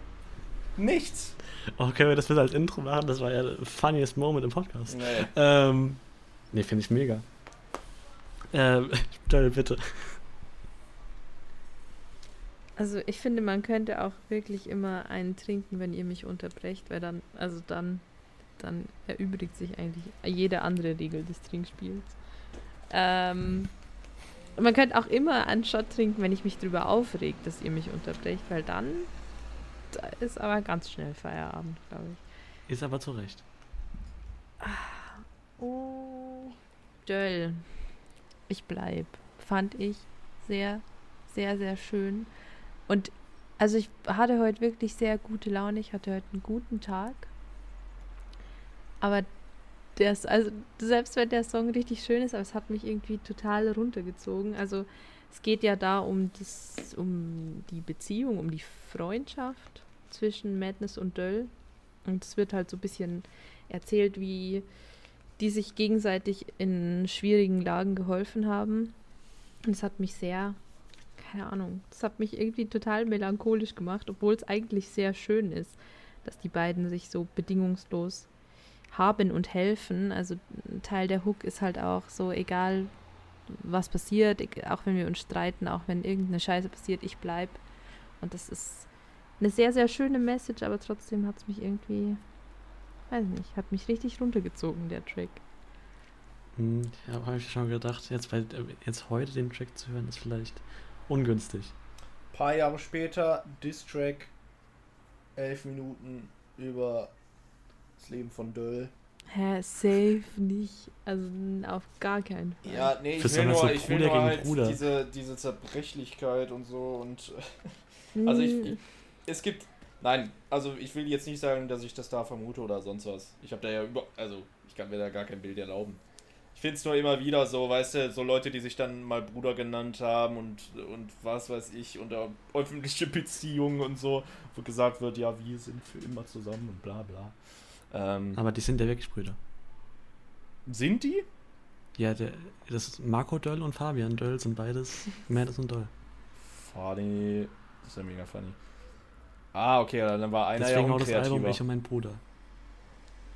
nichts. Oh, können wir das bitte als Intro machen? Das war ja der funniest Moment im Podcast. Nee. Ähm. Nee, finde ich mega. Ähm, bitte. Also ich finde, man könnte auch wirklich immer einen trinken, wenn ihr mich unterbrecht, weil dann, also dann, dann erübrigt sich eigentlich jede andere Regel des Trinkspiels. Ähm, man könnte auch immer einen Shot trinken, wenn ich mich drüber aufregt, dass ihr mich unterbrecht, weil dann da ist aber ganz schnell Feierabend, glaube ich. Ist aber zu Recht. Oh, Döll. Ich bleib. Fand ich sehr, sehr, sehr schön. Und also ich hatte heute wirklich sehr gute Laune. Ich hatte heute einen guten Tag. Aber der also selbst wenn der Song richtig schön ist, aber es hat mich irgendwie total runtergezogen. Also es geht ja da um das, um die Beziehung, um die Freundschaft zwischen Madness und Döll. Und es wird halt so ein bisschen erzählt, wie die sich gegenseitig in schwierigen Lagen geholfen haben. Und es hat mich sehr, keine Ahnung, es hat mich irgendwie total melancholisch gemacht, obwohl es eigentlich sehr schön ist, dass die beiden sich so bedingungslos haben und helfen. Also ein Teil der Hook ist halt auch so, egal was passiert, auch wenn wir uns streiten, auch wenn irgendeine Scheiße passiert, ich bleib. Und das ist eine sehr, sehr schöne Message, aber trotzdem hat es mich irgendwie, weiß nicht, hat mich richtig runtergezogen, der Track. Hm, ja, habe ich schon gedacht, jetzt, weil, jetzt heute den Track zu hören, ist vielleicht ungünstig. Ein paar Jahre später, Diss-Track, elf Minuten über das Leben von Döll. Hä, safe nicht. Also auf gar keinen Fall. Ja, nee, ich will nur, ich will nur halt diese, diese Zerbrechlichkeit und so und also ich, ich, es gibt nein, also ich will jetzt nicht sagen, dass ich das da vermute oder sonst was. Ich habe da ja über also ich kann mir da gar kein Bild erlauben. Ich finde es nur immer wieder so, weißt du, so Leute, die sich dann mal Bruder genannt haben und, und was weiß ich, unter öffentliche Beziehungen und so, wo gesagt wird, ja, wir sind für immer zusammen und bla bla. Ähm, Aber die sind ja wirklich Brüder. Sind die? Ja, der, das Marco Döll und Fabian Döll sind beides und Döll. Funny. Das ist ja mega funny. Ah, okay, dann war einer Deswegen ja auch das Album Ich und mein Bruder.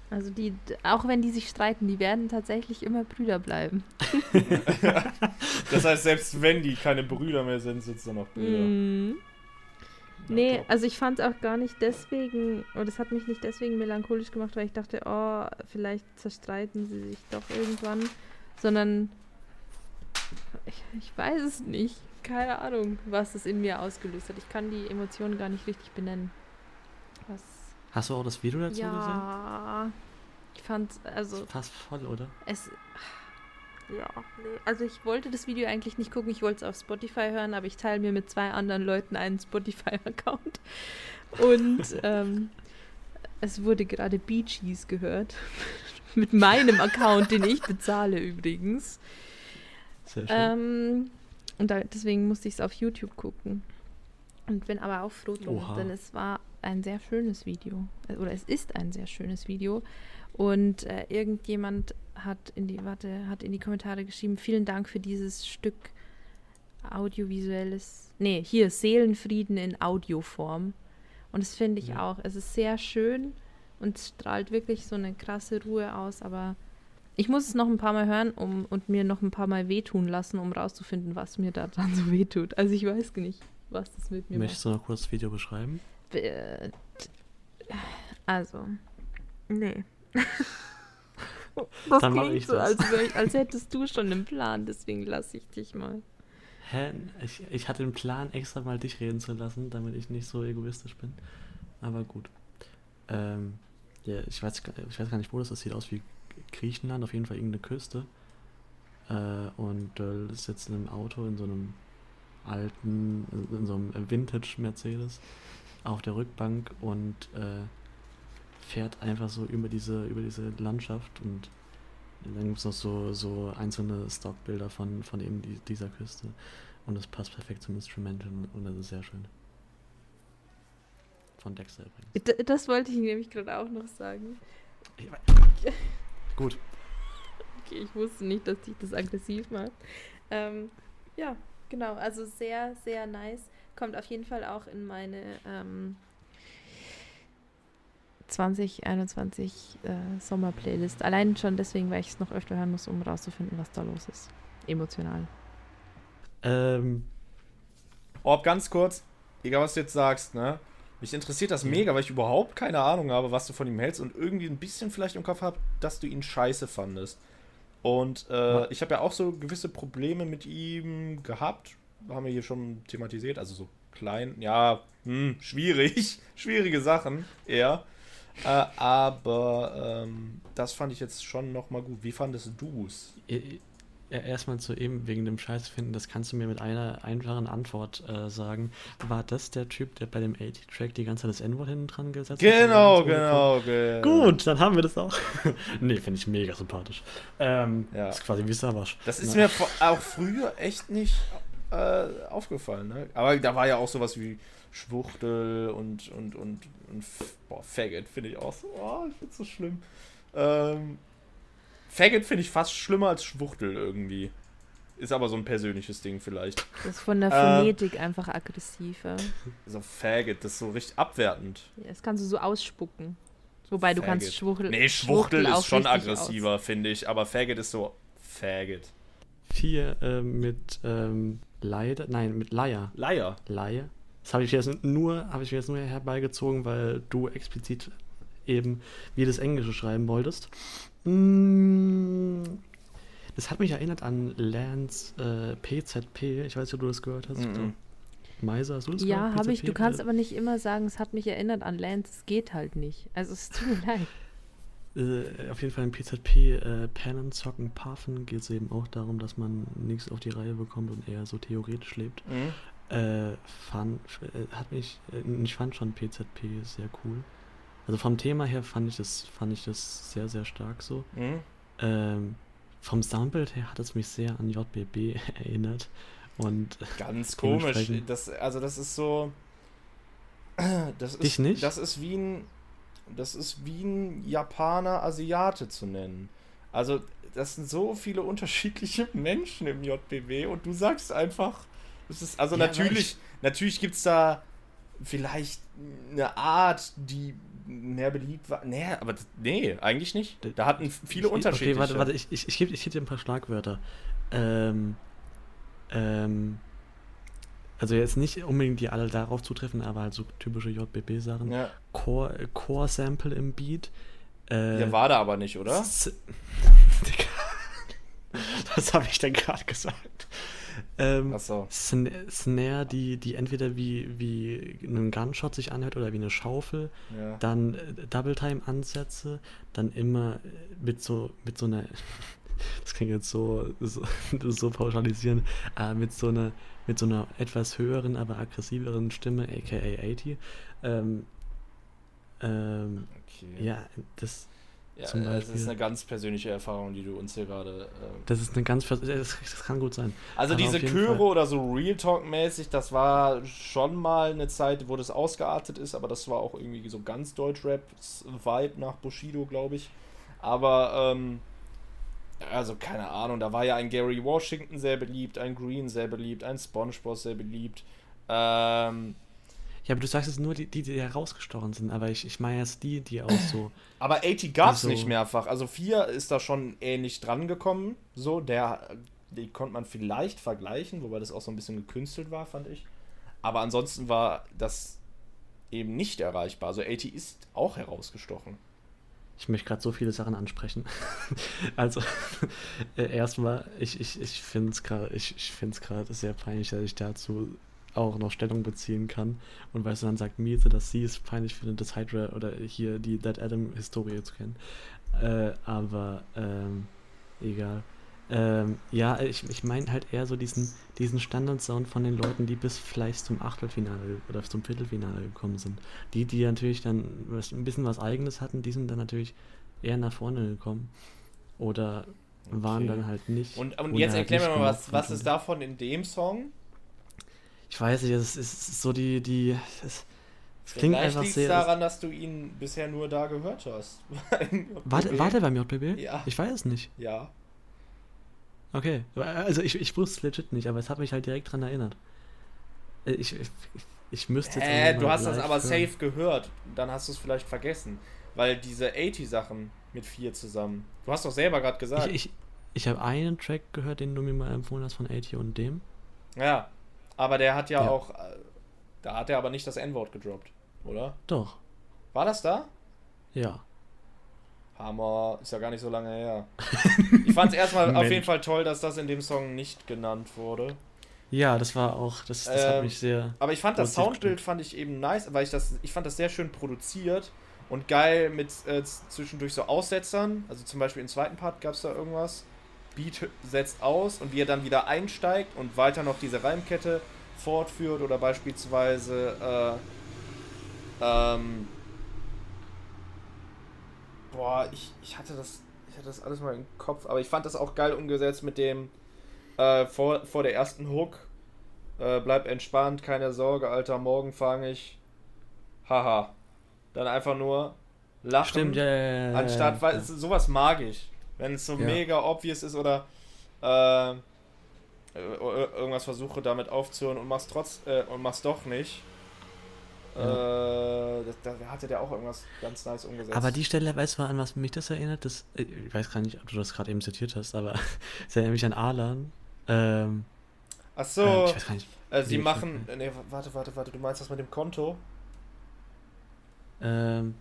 Also die, auch wenn die sich streiten, die werden tatsächlich immer Brüder bleiben. das heißt, selbst wenn die keine Brüder mehr sind, sind sie noch Brüder. Mm. Nee, also ich fand es auch gar nicht deswegen, oder es hat mich nicht deswegen melancholisch gemacht, weil ich dachte, oh, vielleicht zerstreiten sie sich doch irgendwann, sondern ich, ich weiß es nicht. Keine Ahnung, was es in mir ausgelöst hat. Ich kann die Emotionen gar nicht richtig benennen. Was Hast du auch das Video dazu ja, gesehen? Ja, ich fand also fast voll, oder? Es ja, nee. Also ich wollte das Video eigentlich nicht gucken, ich wollte es auf Spotify hören, aber ich teile mir mit zwei anderen Leuten einen Spotify-Account. Und ähm, es wurde gerade Bee Gees gehört. mit meinem Account, den ich bezahle übrigens. Sehr schön. Ähm, und da, deswegen musste ich es auf YouTube gucken. Und bin aber auch froh drum, denn es war ein sehr schönes Video. Oder es ist ein sehr schönes Video. Und äh, irgendjemand hat in die, warte, hat in die Kommentare geschrieben, vielen Dank für dieses Stück audiovisuelles, nee, hier, Seelenfrieden in Audioform. Und das finde ich ja. auch. Es ist sehr schön und strahlt wirklich so eine krasse Ruhe aus, aber ich muss es noch ein paar Mal hören um, und mir noch ein paar Mal wehtun lassen, um rauszufinden, was mir da dann so wehtut. Also ich weiß nicht, was das mit mir Möchtest macht. du noch kurz das Video beschreiben? Also, nee. das Dann klingt so, als, als, hättest du schon einen Plan, deswegen lasse ich dich mal. Hä? Ich, ich hatte den Plan, extra mal dich reden zu lassen, damit ich nicht so egoistisch bin. Aber gut. Ähm, ja, ich weiß, ich weiß gar nicht, wo das ist. Das sieht aus wie Griechenland, auf jeden Fall irgendeine Küste. Äh, und Döll äh, sitzt in einem Auto in so einem alten, in so einem Vintage Mercedes auf der Rückbank und äh, fährt einfach so über diese, über diese Landschaft und dann gibt es noch so, so einzelne Stockbilder von, von eben die, dieser Küste. Und das passt perfekt zum Instrumental und das ist sehr schön. Von Dexter übrigens. Das wollte ich nämlich gerade auch noch sagen. Gut. Okay, ich wusste nicht, dass dich das aggressiv macht. Ähm, ja, genau. Also sehr, sehr nice. Kommt auf jeden Fall auch in meine ähm, 2021 äh, Sommer-Playlist. Allein schon deswegen, weil ich es noch öfter hören muss, um rauszufinden, was da los ist. Emotional. Ähm. Orb, ganz kurz, egal was du jetzt sagst, ne? Mich interessiert das mega, weil ich überhaupt keine Ahnung habe, was du von ihm hältst und irgendwie ein bisschen vielleicht im Kopf habe, dass du ihn scheiße fandest. Und äh, ich habe ja auch so gewisse Probleme mit ihm gehabt. Haben wir hier schon thematisiert. Also so klein, ja, hm, schwierig. Schwierige Sachen eher. Äh, aber ähm, das fand ich jetzt schon nochmal gut. Wie fandest du es? Erstmal zu eben wegen dem Scheiß finden, das kannst du mir mit einer einfachen Antwort äh, sagen. War das der Typ, der bei dem 80-Track die ganze Zeit das N-Wort hinten dran gesetzt Genau, hat? genau, genau. Gut, dann haben wir das auch. nee, finde ich mega sympathisch. Ähm, Ja. Das ist quasi wie Savage. Das ist Na, mir vor- auch früher echt nicht äh, aufgefallen. Ne? Aber da war ja auch sowas wie Schwuchtel und, und, und, und boah, Faggot finde ich auch so, oh, ich finde so schlimm. Ähm, Faggot finde ich fast schlimmer als Schwuchtel irgendwie. Ist aber so ein persönliches Ding vielleicht. Das ist von der Äh, Phonetik einfach aggressiver. So Faggot, das ist so richtig abwertend. Das kannst du so ausspucken. Wobei du kannst Faggot. Schwuchtel. Nee, Schwuchtel auch ist schon aggressiver, finde ich. Aber Faggot ist so Faggot. Vier äh, mit ähm, Leider, nein, mit Leier. Leier. Laie. Das habe ich jetzt nur, habe ich mir jetzt nur herbeigezogen, weil du explizit eben wie das Englische schreiben wolltest. Mm, Das hat mich erinnert an Lance äh, PZP. Ich weiß nicht, ob du das gehört hast. Mhm. Meiser, hast du das Ja, habe ich. PZP? Du kannst aber nicht immer sagen, es hat mich erinnert an Lance. Es geht halt nicht. Also es tut mir leid. Äh, auf jeden Fall im PZP äh, Pennen, Zocken, Paffen geht es eben auch darum, dass man nichts auf die Reihe bekommt und eher so theoretisch lebt. Mhm. Äh, fand, äh, hat mich, äh, ich fand schon PZP sehr cool. Also vom Thema her fand ich das, fand ich das sehr, sehr stark so. Mhm. Ähm, vom Soundbild her hat es mich sehr an JBB erinnert. Und Ganz komisch. Das, also das ist so. Das ist, Dich nicht? Das ist wie ein. Das ist wie ein Japaner Asiate zu nennen. Also, das sind so viele unterschiedliche Menschen im JBW und du sagst einfach. Das ist, also Ja, natürlich, natürlich gibt es da vielleicht eine Art, die mehr beliebt war. Nee, aber nee, eigentlich nicht. Da hatten viele Ich- unterschiedliche. Okay, warte, warte, ich, ich, ich gebe ich geb dir ein paar Schlagwörter. Ähm, ähm, also jetzt nicht unbedingt die alle darauf zutreffen, aber halt so typische JBB-Sachen. Ja, Core, Core-Sample im Beat. Äh, der war da aber nicht, oder? Was habe ich denn gerade gesagt? Ähm, Achso. Sn Snare, die, die entweder wie, wie ein Gunshot sich anhört oder wie eine Schaufel, Ja. dann äh, Double-Time-Ansätze, dann immer äh, mit so, mit so einer, das klingt jetzt so, so, so pauschalisieren, äh, mit so einer, mit so einer etwas höheren, aber aggressiveren Stimme, aka 80. Ähm, ähm, Okay. ja, das, Ja, das ist eine ganz persönliche Erfahrung, die du uns hier gerade. ähm, das ist eine ganz, das, das kann gut sein. Also Aber diese Chöre oder so Real Talk-mäßig, das war schon mal eine Zeit, wo das ausgeartet ist, aber das war auch irgendwie so ganz Deutschrap-Vibe nach Bushido, glaube ich. Aber, ähm, also keine Ahnung, da war ja ein Gary Washington sehr beliebt, ein Green sehr beliebt, ein Spongebob sehr beliebt. Ähm, Ja, aber du sagst jetzt nur die, die, die herausgestochen sind, aber ich, ich meine jetzt die, die auch so. Aber 80 gab es Also- nicht mehrfach. Also 4 ist da schon ähnlich dran gekommen. So, der, die konnte man vielleicht vergleichen, wobei das auch so ein bisschen gekünstelt war, fand ich. Aber ansonsten war das eben nicht erreichbar. Also 80 ist auch herausgestochen. Ich möchte gerade so viele Sachen ansprechen. also, äh, erstmal, ich, ich, ich finde es gerade ich, ich find's sehr peinlich, dass ich dazu auch noch Stellung beziehen kann. Und weißt du, dann sagt Miete, dass sie es peinlich findet, das Hydra oder hier die Dead Adam-Historie zu kennen. Äh, aber, ähm, egal. Ähm, ja, ich, ich meine halt eher so diesen, diesen Standard-Sound von den Leuten, die bis vielleicht zum Achtelfinale oder zum Viertelfinale gekommen sind. Die, die natürlich dann was, ein bisschen was Eigenes hatten, die sind dann natürlich eher nach vorne gekommen. Oder waren Okay. dann halt nicht. Und, und jetzt halt erklär nicht mir mal, was, was ist davon in dem Song? Ich weiß nicht, es ist, so die. die es, es klingt Vielleicht einfach sehr. daran, dass du ihn bisher nur da gehört hast. Warte, warte beim JBB? Ja. Ich weiß es nicht. Ja. Okay. Also ich, ich wusste es legit nicht, aber es hat mich halt direkt dran erinnert. Äh, Ich, ich, ich müsste jetzt Äh, du hast das aber hören. safe gehört. Dann hast du es vielleicht vergessen. Weil diese 80-Sachen mit 4 zusammen. Du hast doch selber gerade gesagt. Ich, ich, ich habe einen Track gehört, den du mir mal empfohlen hast von AT und dem. ja. Aber der hat ja, Ja. auch. äh, Da hat er aber nicht das N-Wort gedroppt, oder? Doch. War das da? Ja. Hammer, ist ja gar nicht so lange her. Ich fand es erstmal auf jeden Fall toll, dass das in dem Song nicht genannt wurde. Ja, das war auch. Das, das hat Ähm, mich sehr. Aber ich fand das Soundbild fand ich eben nice, weil ich das, ich fand das sehr schön produziert Und geil mit äh, zwischendurch so Aussetzern. Also zum Beispiel im zweiten Part gab es da irgendwas. Beat setzt aus und wie er dann wieder einsteigt und weiter noch diese Reimkette fortführt oder beispielsweise äh, ähm, boah, ich, ich hatte das ich hatte das alles mal im Kopf, aber ich fand das auch geil umgesetzt mit dem äh, vor, vor der ersten Hook äh, bleib entspannt, keine Sorge, Alter, morgen fange ich haha. Dann einfach nur lachen. Stimmt, ja, Anstatt, weil sowas mag ich. Wenn es so Ja. mega obvious ist oder äh, äh, irgendwas versuche damit aufzuhören und mach's trotz äh, und mach's doch nicht. Äh, das, da hatte der auch irgendwas ganz nice umgesetzt. Aber die Stelle, weißt du, an was mich das erinnert? Das, äh, ich weiß gar nicht, ob du das gerade eben zitiert hast, aber es erinnert mich an Alan. Ähm, Ach so, äh, ich weiß gar nicht. äh, sie machen. äh, Nee, warte, warte, warte, du meinst das mit dem Konto? Ähm,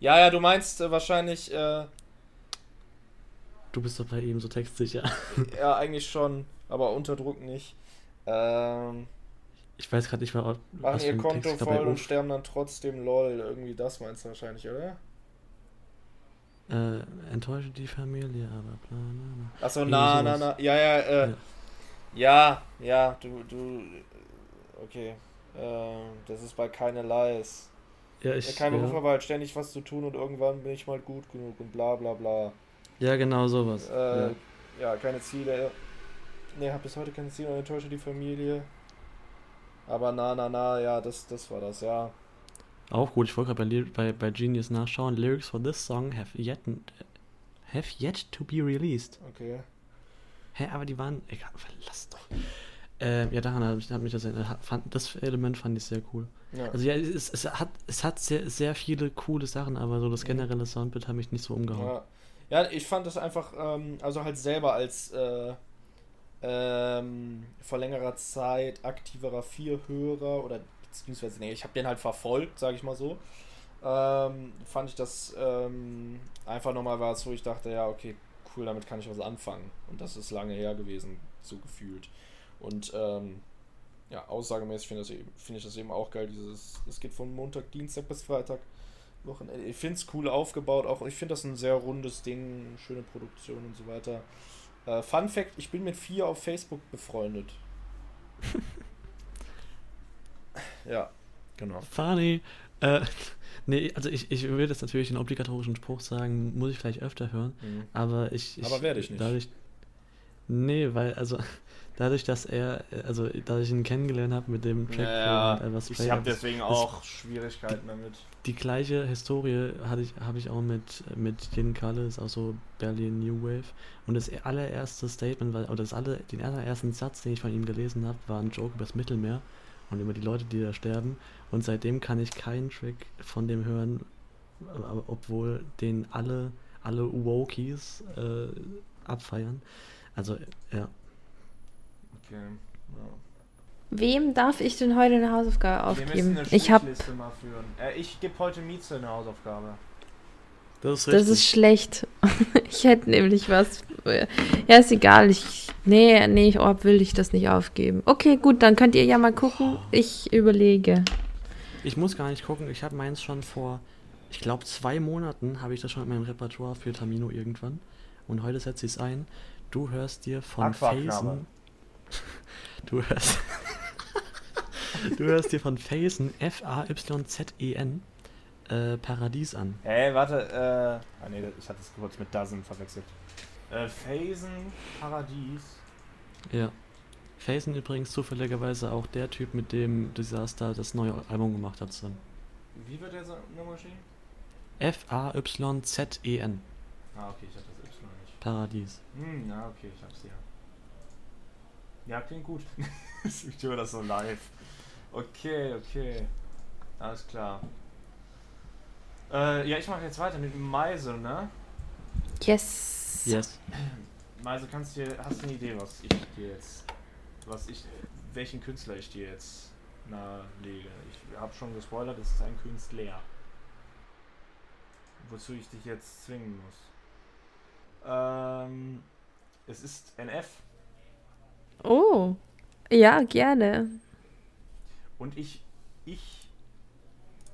Ja, ja, du meinst äh, wahrscheinlich, äh, du bist doch bei ihm so textsicher. ja, eigentlich schon, aber unter Druck nicht. Ähm, Ich weiß gerade nicht mehr, ob- machen ihr Konto Text voll und sterben dann trotzdem lol. Irgendwie das meinst du wahrscheinlich, oder? Äh, enttäusche die Familie, aber bla, bla, bla. Achso, na, na, na. Ja, ja, äh, ja, ja, du, du, okay. Äh, das ist bei keine Lies. Ja, Ja, ich, kein Beruf, ja, aber halt ständig was zu tun und irgendwann bin ich mal gut genug und bla bla bla. Ja, genau sowas. Äh, ja. ja. keine Ziele. Ne, hab bis heute keine Ziele und enttäusche die Familie. Aber na, na, na, ja, das, das war das, ja. Auch gut, ich wollte gerade bei, bei, bei Genius nachschauen. Lyrics for this song have yet, have yet to be released. Okay. Hä, aber die waren. Egal, verlass doch. Ähm, ja, daran hat mich, hat mich das Fand, das Element fand ich sehr cool. Ja. Also ja, es, es hat, es hat sehr, sehr viele coole Sachen, aber so das Mhm. generelle Soundbild hat mich nicht so umgehauen. Ja, ja ich fand das einfach, ähm, also halt selber als äh, ähm, vor längerer Zeit aktiverer Vierhörer oder beziehungsweise, nee, ich habe den halt verfolgt, sage ich mal so. Ähm, fand ich das ähm, einfach nochmal was, wo ich dachte, ja, okay, cool, damit kann ich was anfangen. Und das ist lange her gewesen, so gefühlt. Und ähm, ja, aussagemäßig finde finde ich das eben auch geil, dieses, es geht von Montag, Dienstag bis Freitag. Wochenende. Ich finde es cool aufgebaut, auch ich finde das ein sehr rundes Ding, schöne Produktion und so weiter. Äh, Fun Fact: Ich bin mit vier auf Facebook befreundet. ja, genau. Funny. Äh, nee, also ich, ich will jetzt natürlich den obligatorischen Spruch sagen, muss ich vielleicht öfter hören, Mhm. aber ich. ich Aber werde ich nicht. Dadurch, nee, weil, also, dadurch, dass er, also, dass ich ihn kennengelernt habe mit dem Track Ja, von Elvis ich habe deswegen auch Schwierigkeiten damit. Die gleiche Historie hatte ich, habe ich auch mit, mit Jen Kalle, ist auch so Berlin New Wave. Und das allererste Statement, war, oder das alle, den allerersten Satz, den ich von ihm gelesen habe, war ein Joke über das Mittelmeer und über die Leute, die da sterben. Und seitdem kann ich keinen Track von dem hören, obwohl den alle, alle Wokies äh, abfeiern. Also, ja. Okay. Ja. Wem darf ich denn heute eine Hausaufgabe aufgeben? Ich habe. Äh, ich gebe heute Mieze eine Hausaufgabe. Das ist das ist schlecht. ich hätte nämlich was. Ja, ist egal. Ich, nee, nee, ich oh, will ich das nicht aufgeben. Okay, gut, dann könnt ihr ja mal gucken. Ich überlege. Ich muss gar nicht gucken, ich habe meins schon vor, ich glaube, zwei Monaten habe ich das schon in meinem Repertoire für Tamino irgendwann. Und heute setze ich es ein. Du hörst dir von Aquaknabe. Du hörst. du hörst dir von Phasen, F-A-Y-Z-E-N, äh, Paradies an. Hey, warte, äh. Ah, nee, ich hatte es kurz mit Dozen verwechselt. Äh, Phasen, Paradies. Ja. Phasen übrigens zufälligerweise auch der Typ, mit dem Disaster das neue Album gemacht hat zusammen. Wie wird der so nochmal stehen? F-A-Y-Z-E-N, Ah, okay, ich hatte das Y nicht. Paradies. Hm, ja, okay, ich hab's ja. Ja, klingt gut. ich höre das so live. Okay, okay. Alles klar. Äh, ja, ich mache jetzt weiter mit Meise, ne? Yes. Yes. Meise, kannst du dir, hast du eine Idee, was ich dir jetzt, was ich, welchen Künstler ich dir jetzt nahelege? Ich habe schon gespoilert, es ist ein Künstler. Wozu ich dich jetzt zwingen muss. Ähm, es ist NF Oh. Ja, gerne. und ich, ich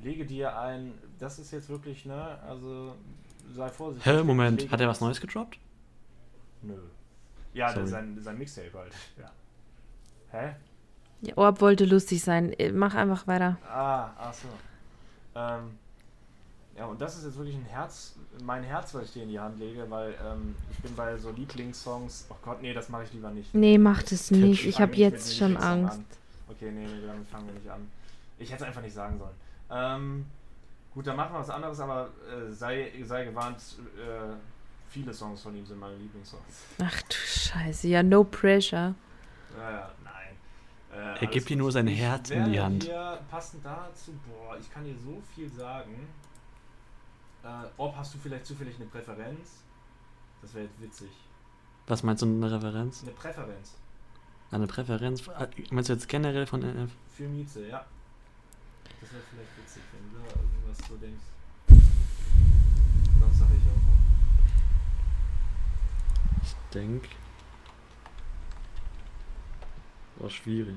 lege dir ein, das ist jetzt wirklich, ne, also sei vorsichtig. Hä, Moment, hat er was Neues gedroppt? Nö. Ja, der, Sorry. sein, sein Mixtape halt. Ja. Hä? Ja, Orb wollte lustig sein. Äh, Mach einfach weiter. Ah, ach so. Ähm, ja, und das ist jetzt wirklich ein Herz, mein Herz, was ich dir in die Hand lege, weil ähm, ich bin bei so Lieblingssongs. Oh Gott, nee, das mache ich lieber nicht. Nee, mach das nicht. Ich habe jetzt schon Angst. an. Okay, nee, nee, damit fangen wir nicht an. Ich hätte es einfach nicht sagen sollen. Ähm, gut, dann machen wir was anderes, aber äh, sei, sei gewarnt, äh, viele Songs von ihm sind meine Lieblingssongs. Ach du Scheiße. Ja, no pressure. Naja, nein. Äh, Er gibt dir nur sein Herz in die Hand. Dir passend dazu, boah, ich kann dir so viel sagen. Äh, ob hast du vielleicht zufällig eine Präferenz? Das wäre jetzt witzig. Was meinst du eine Referenz? Eine Präferenz Eine Präferenz? Äh, Meinst du jetzt generell von NF? für Mieze, ja. Das wäre vielleicht witzig, wenn du da irgendwas so denkst. Sonst sag ich einfach. Ich denke. War schwierig.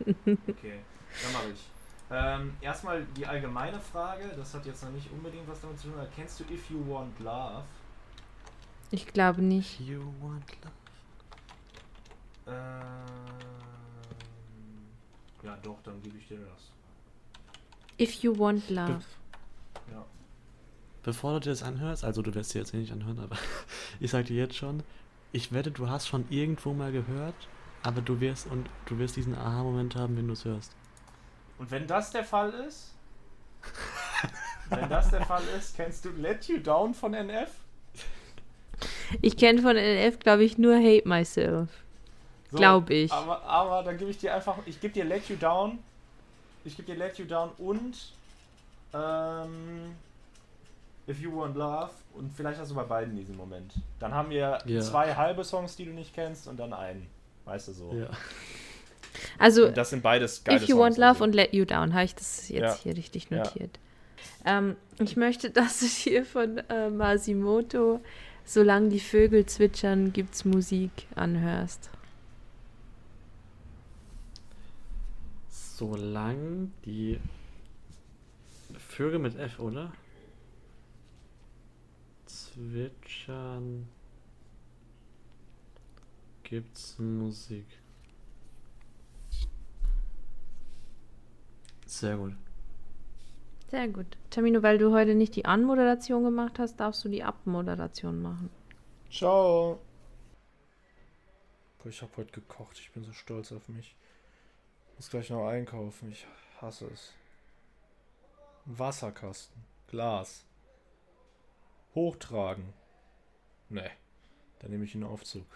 Okay, dann mache ich. Ähm, erstmal die allgemeine Frage, das hat jetzt noch nicht unbedingt was damit zu tun. aber Kennst du If You Want Love? Ich glaube nicht. You want love. Ähm, ja, doch, dann gebe ich dir das. If you want love. Ja. Bevor du dir das anhörst, also du wirst dir jetzt eh nicht anhören, aber ich sag dir jetzt schon, ich wette, du hast schon irgendwo mal gehört, aber du wirst und du wirst diesen Aha-Moment haben, wenn du es hörst. Und wenn das der Fall ist, wenn das der Fall ist, kennst du Let You Down von NF? Ich kenne von NF, glaube ich, nur Hate Myself. So, Glaub ich. Aber, aber dann gebe ich dir einfach, ich gebe dir Let You Down, ich gebe dir Let You Down und ähm, If You Want Love und vielleicht hast du bei beiden diesen Moment. Dann haben wir Ja. zwei halbe Songs, die du nicht kennst und dann einen. Weißt du so. Ja. Also, Und das sind beides geile If You Songs, Want Love also. und Let You Down, habe ich das jetzt Ja. hier richtig Ja. notiert. Ähm, ich möchte, dass du hier von äh, Masimoto Solange die Vögel zwitschern, gibt's Musik anhörst. Solange die Vögel mit F, oder? Zwitschern gibt's Musik. Sehr gut. Sehr gut. Tamino, weil du heute nicht die Anmoderation gemacht hast, darfst du die Abmoderation machen. Ciao. Boah, ich habe heute gekocht. Ich bin so stolz auf mich. Muss gleich noch einkaufen. Ich hasse es. Wasserkasten. Glas. Hochtragen. Nee. Dann nehme ich einen Aufzug.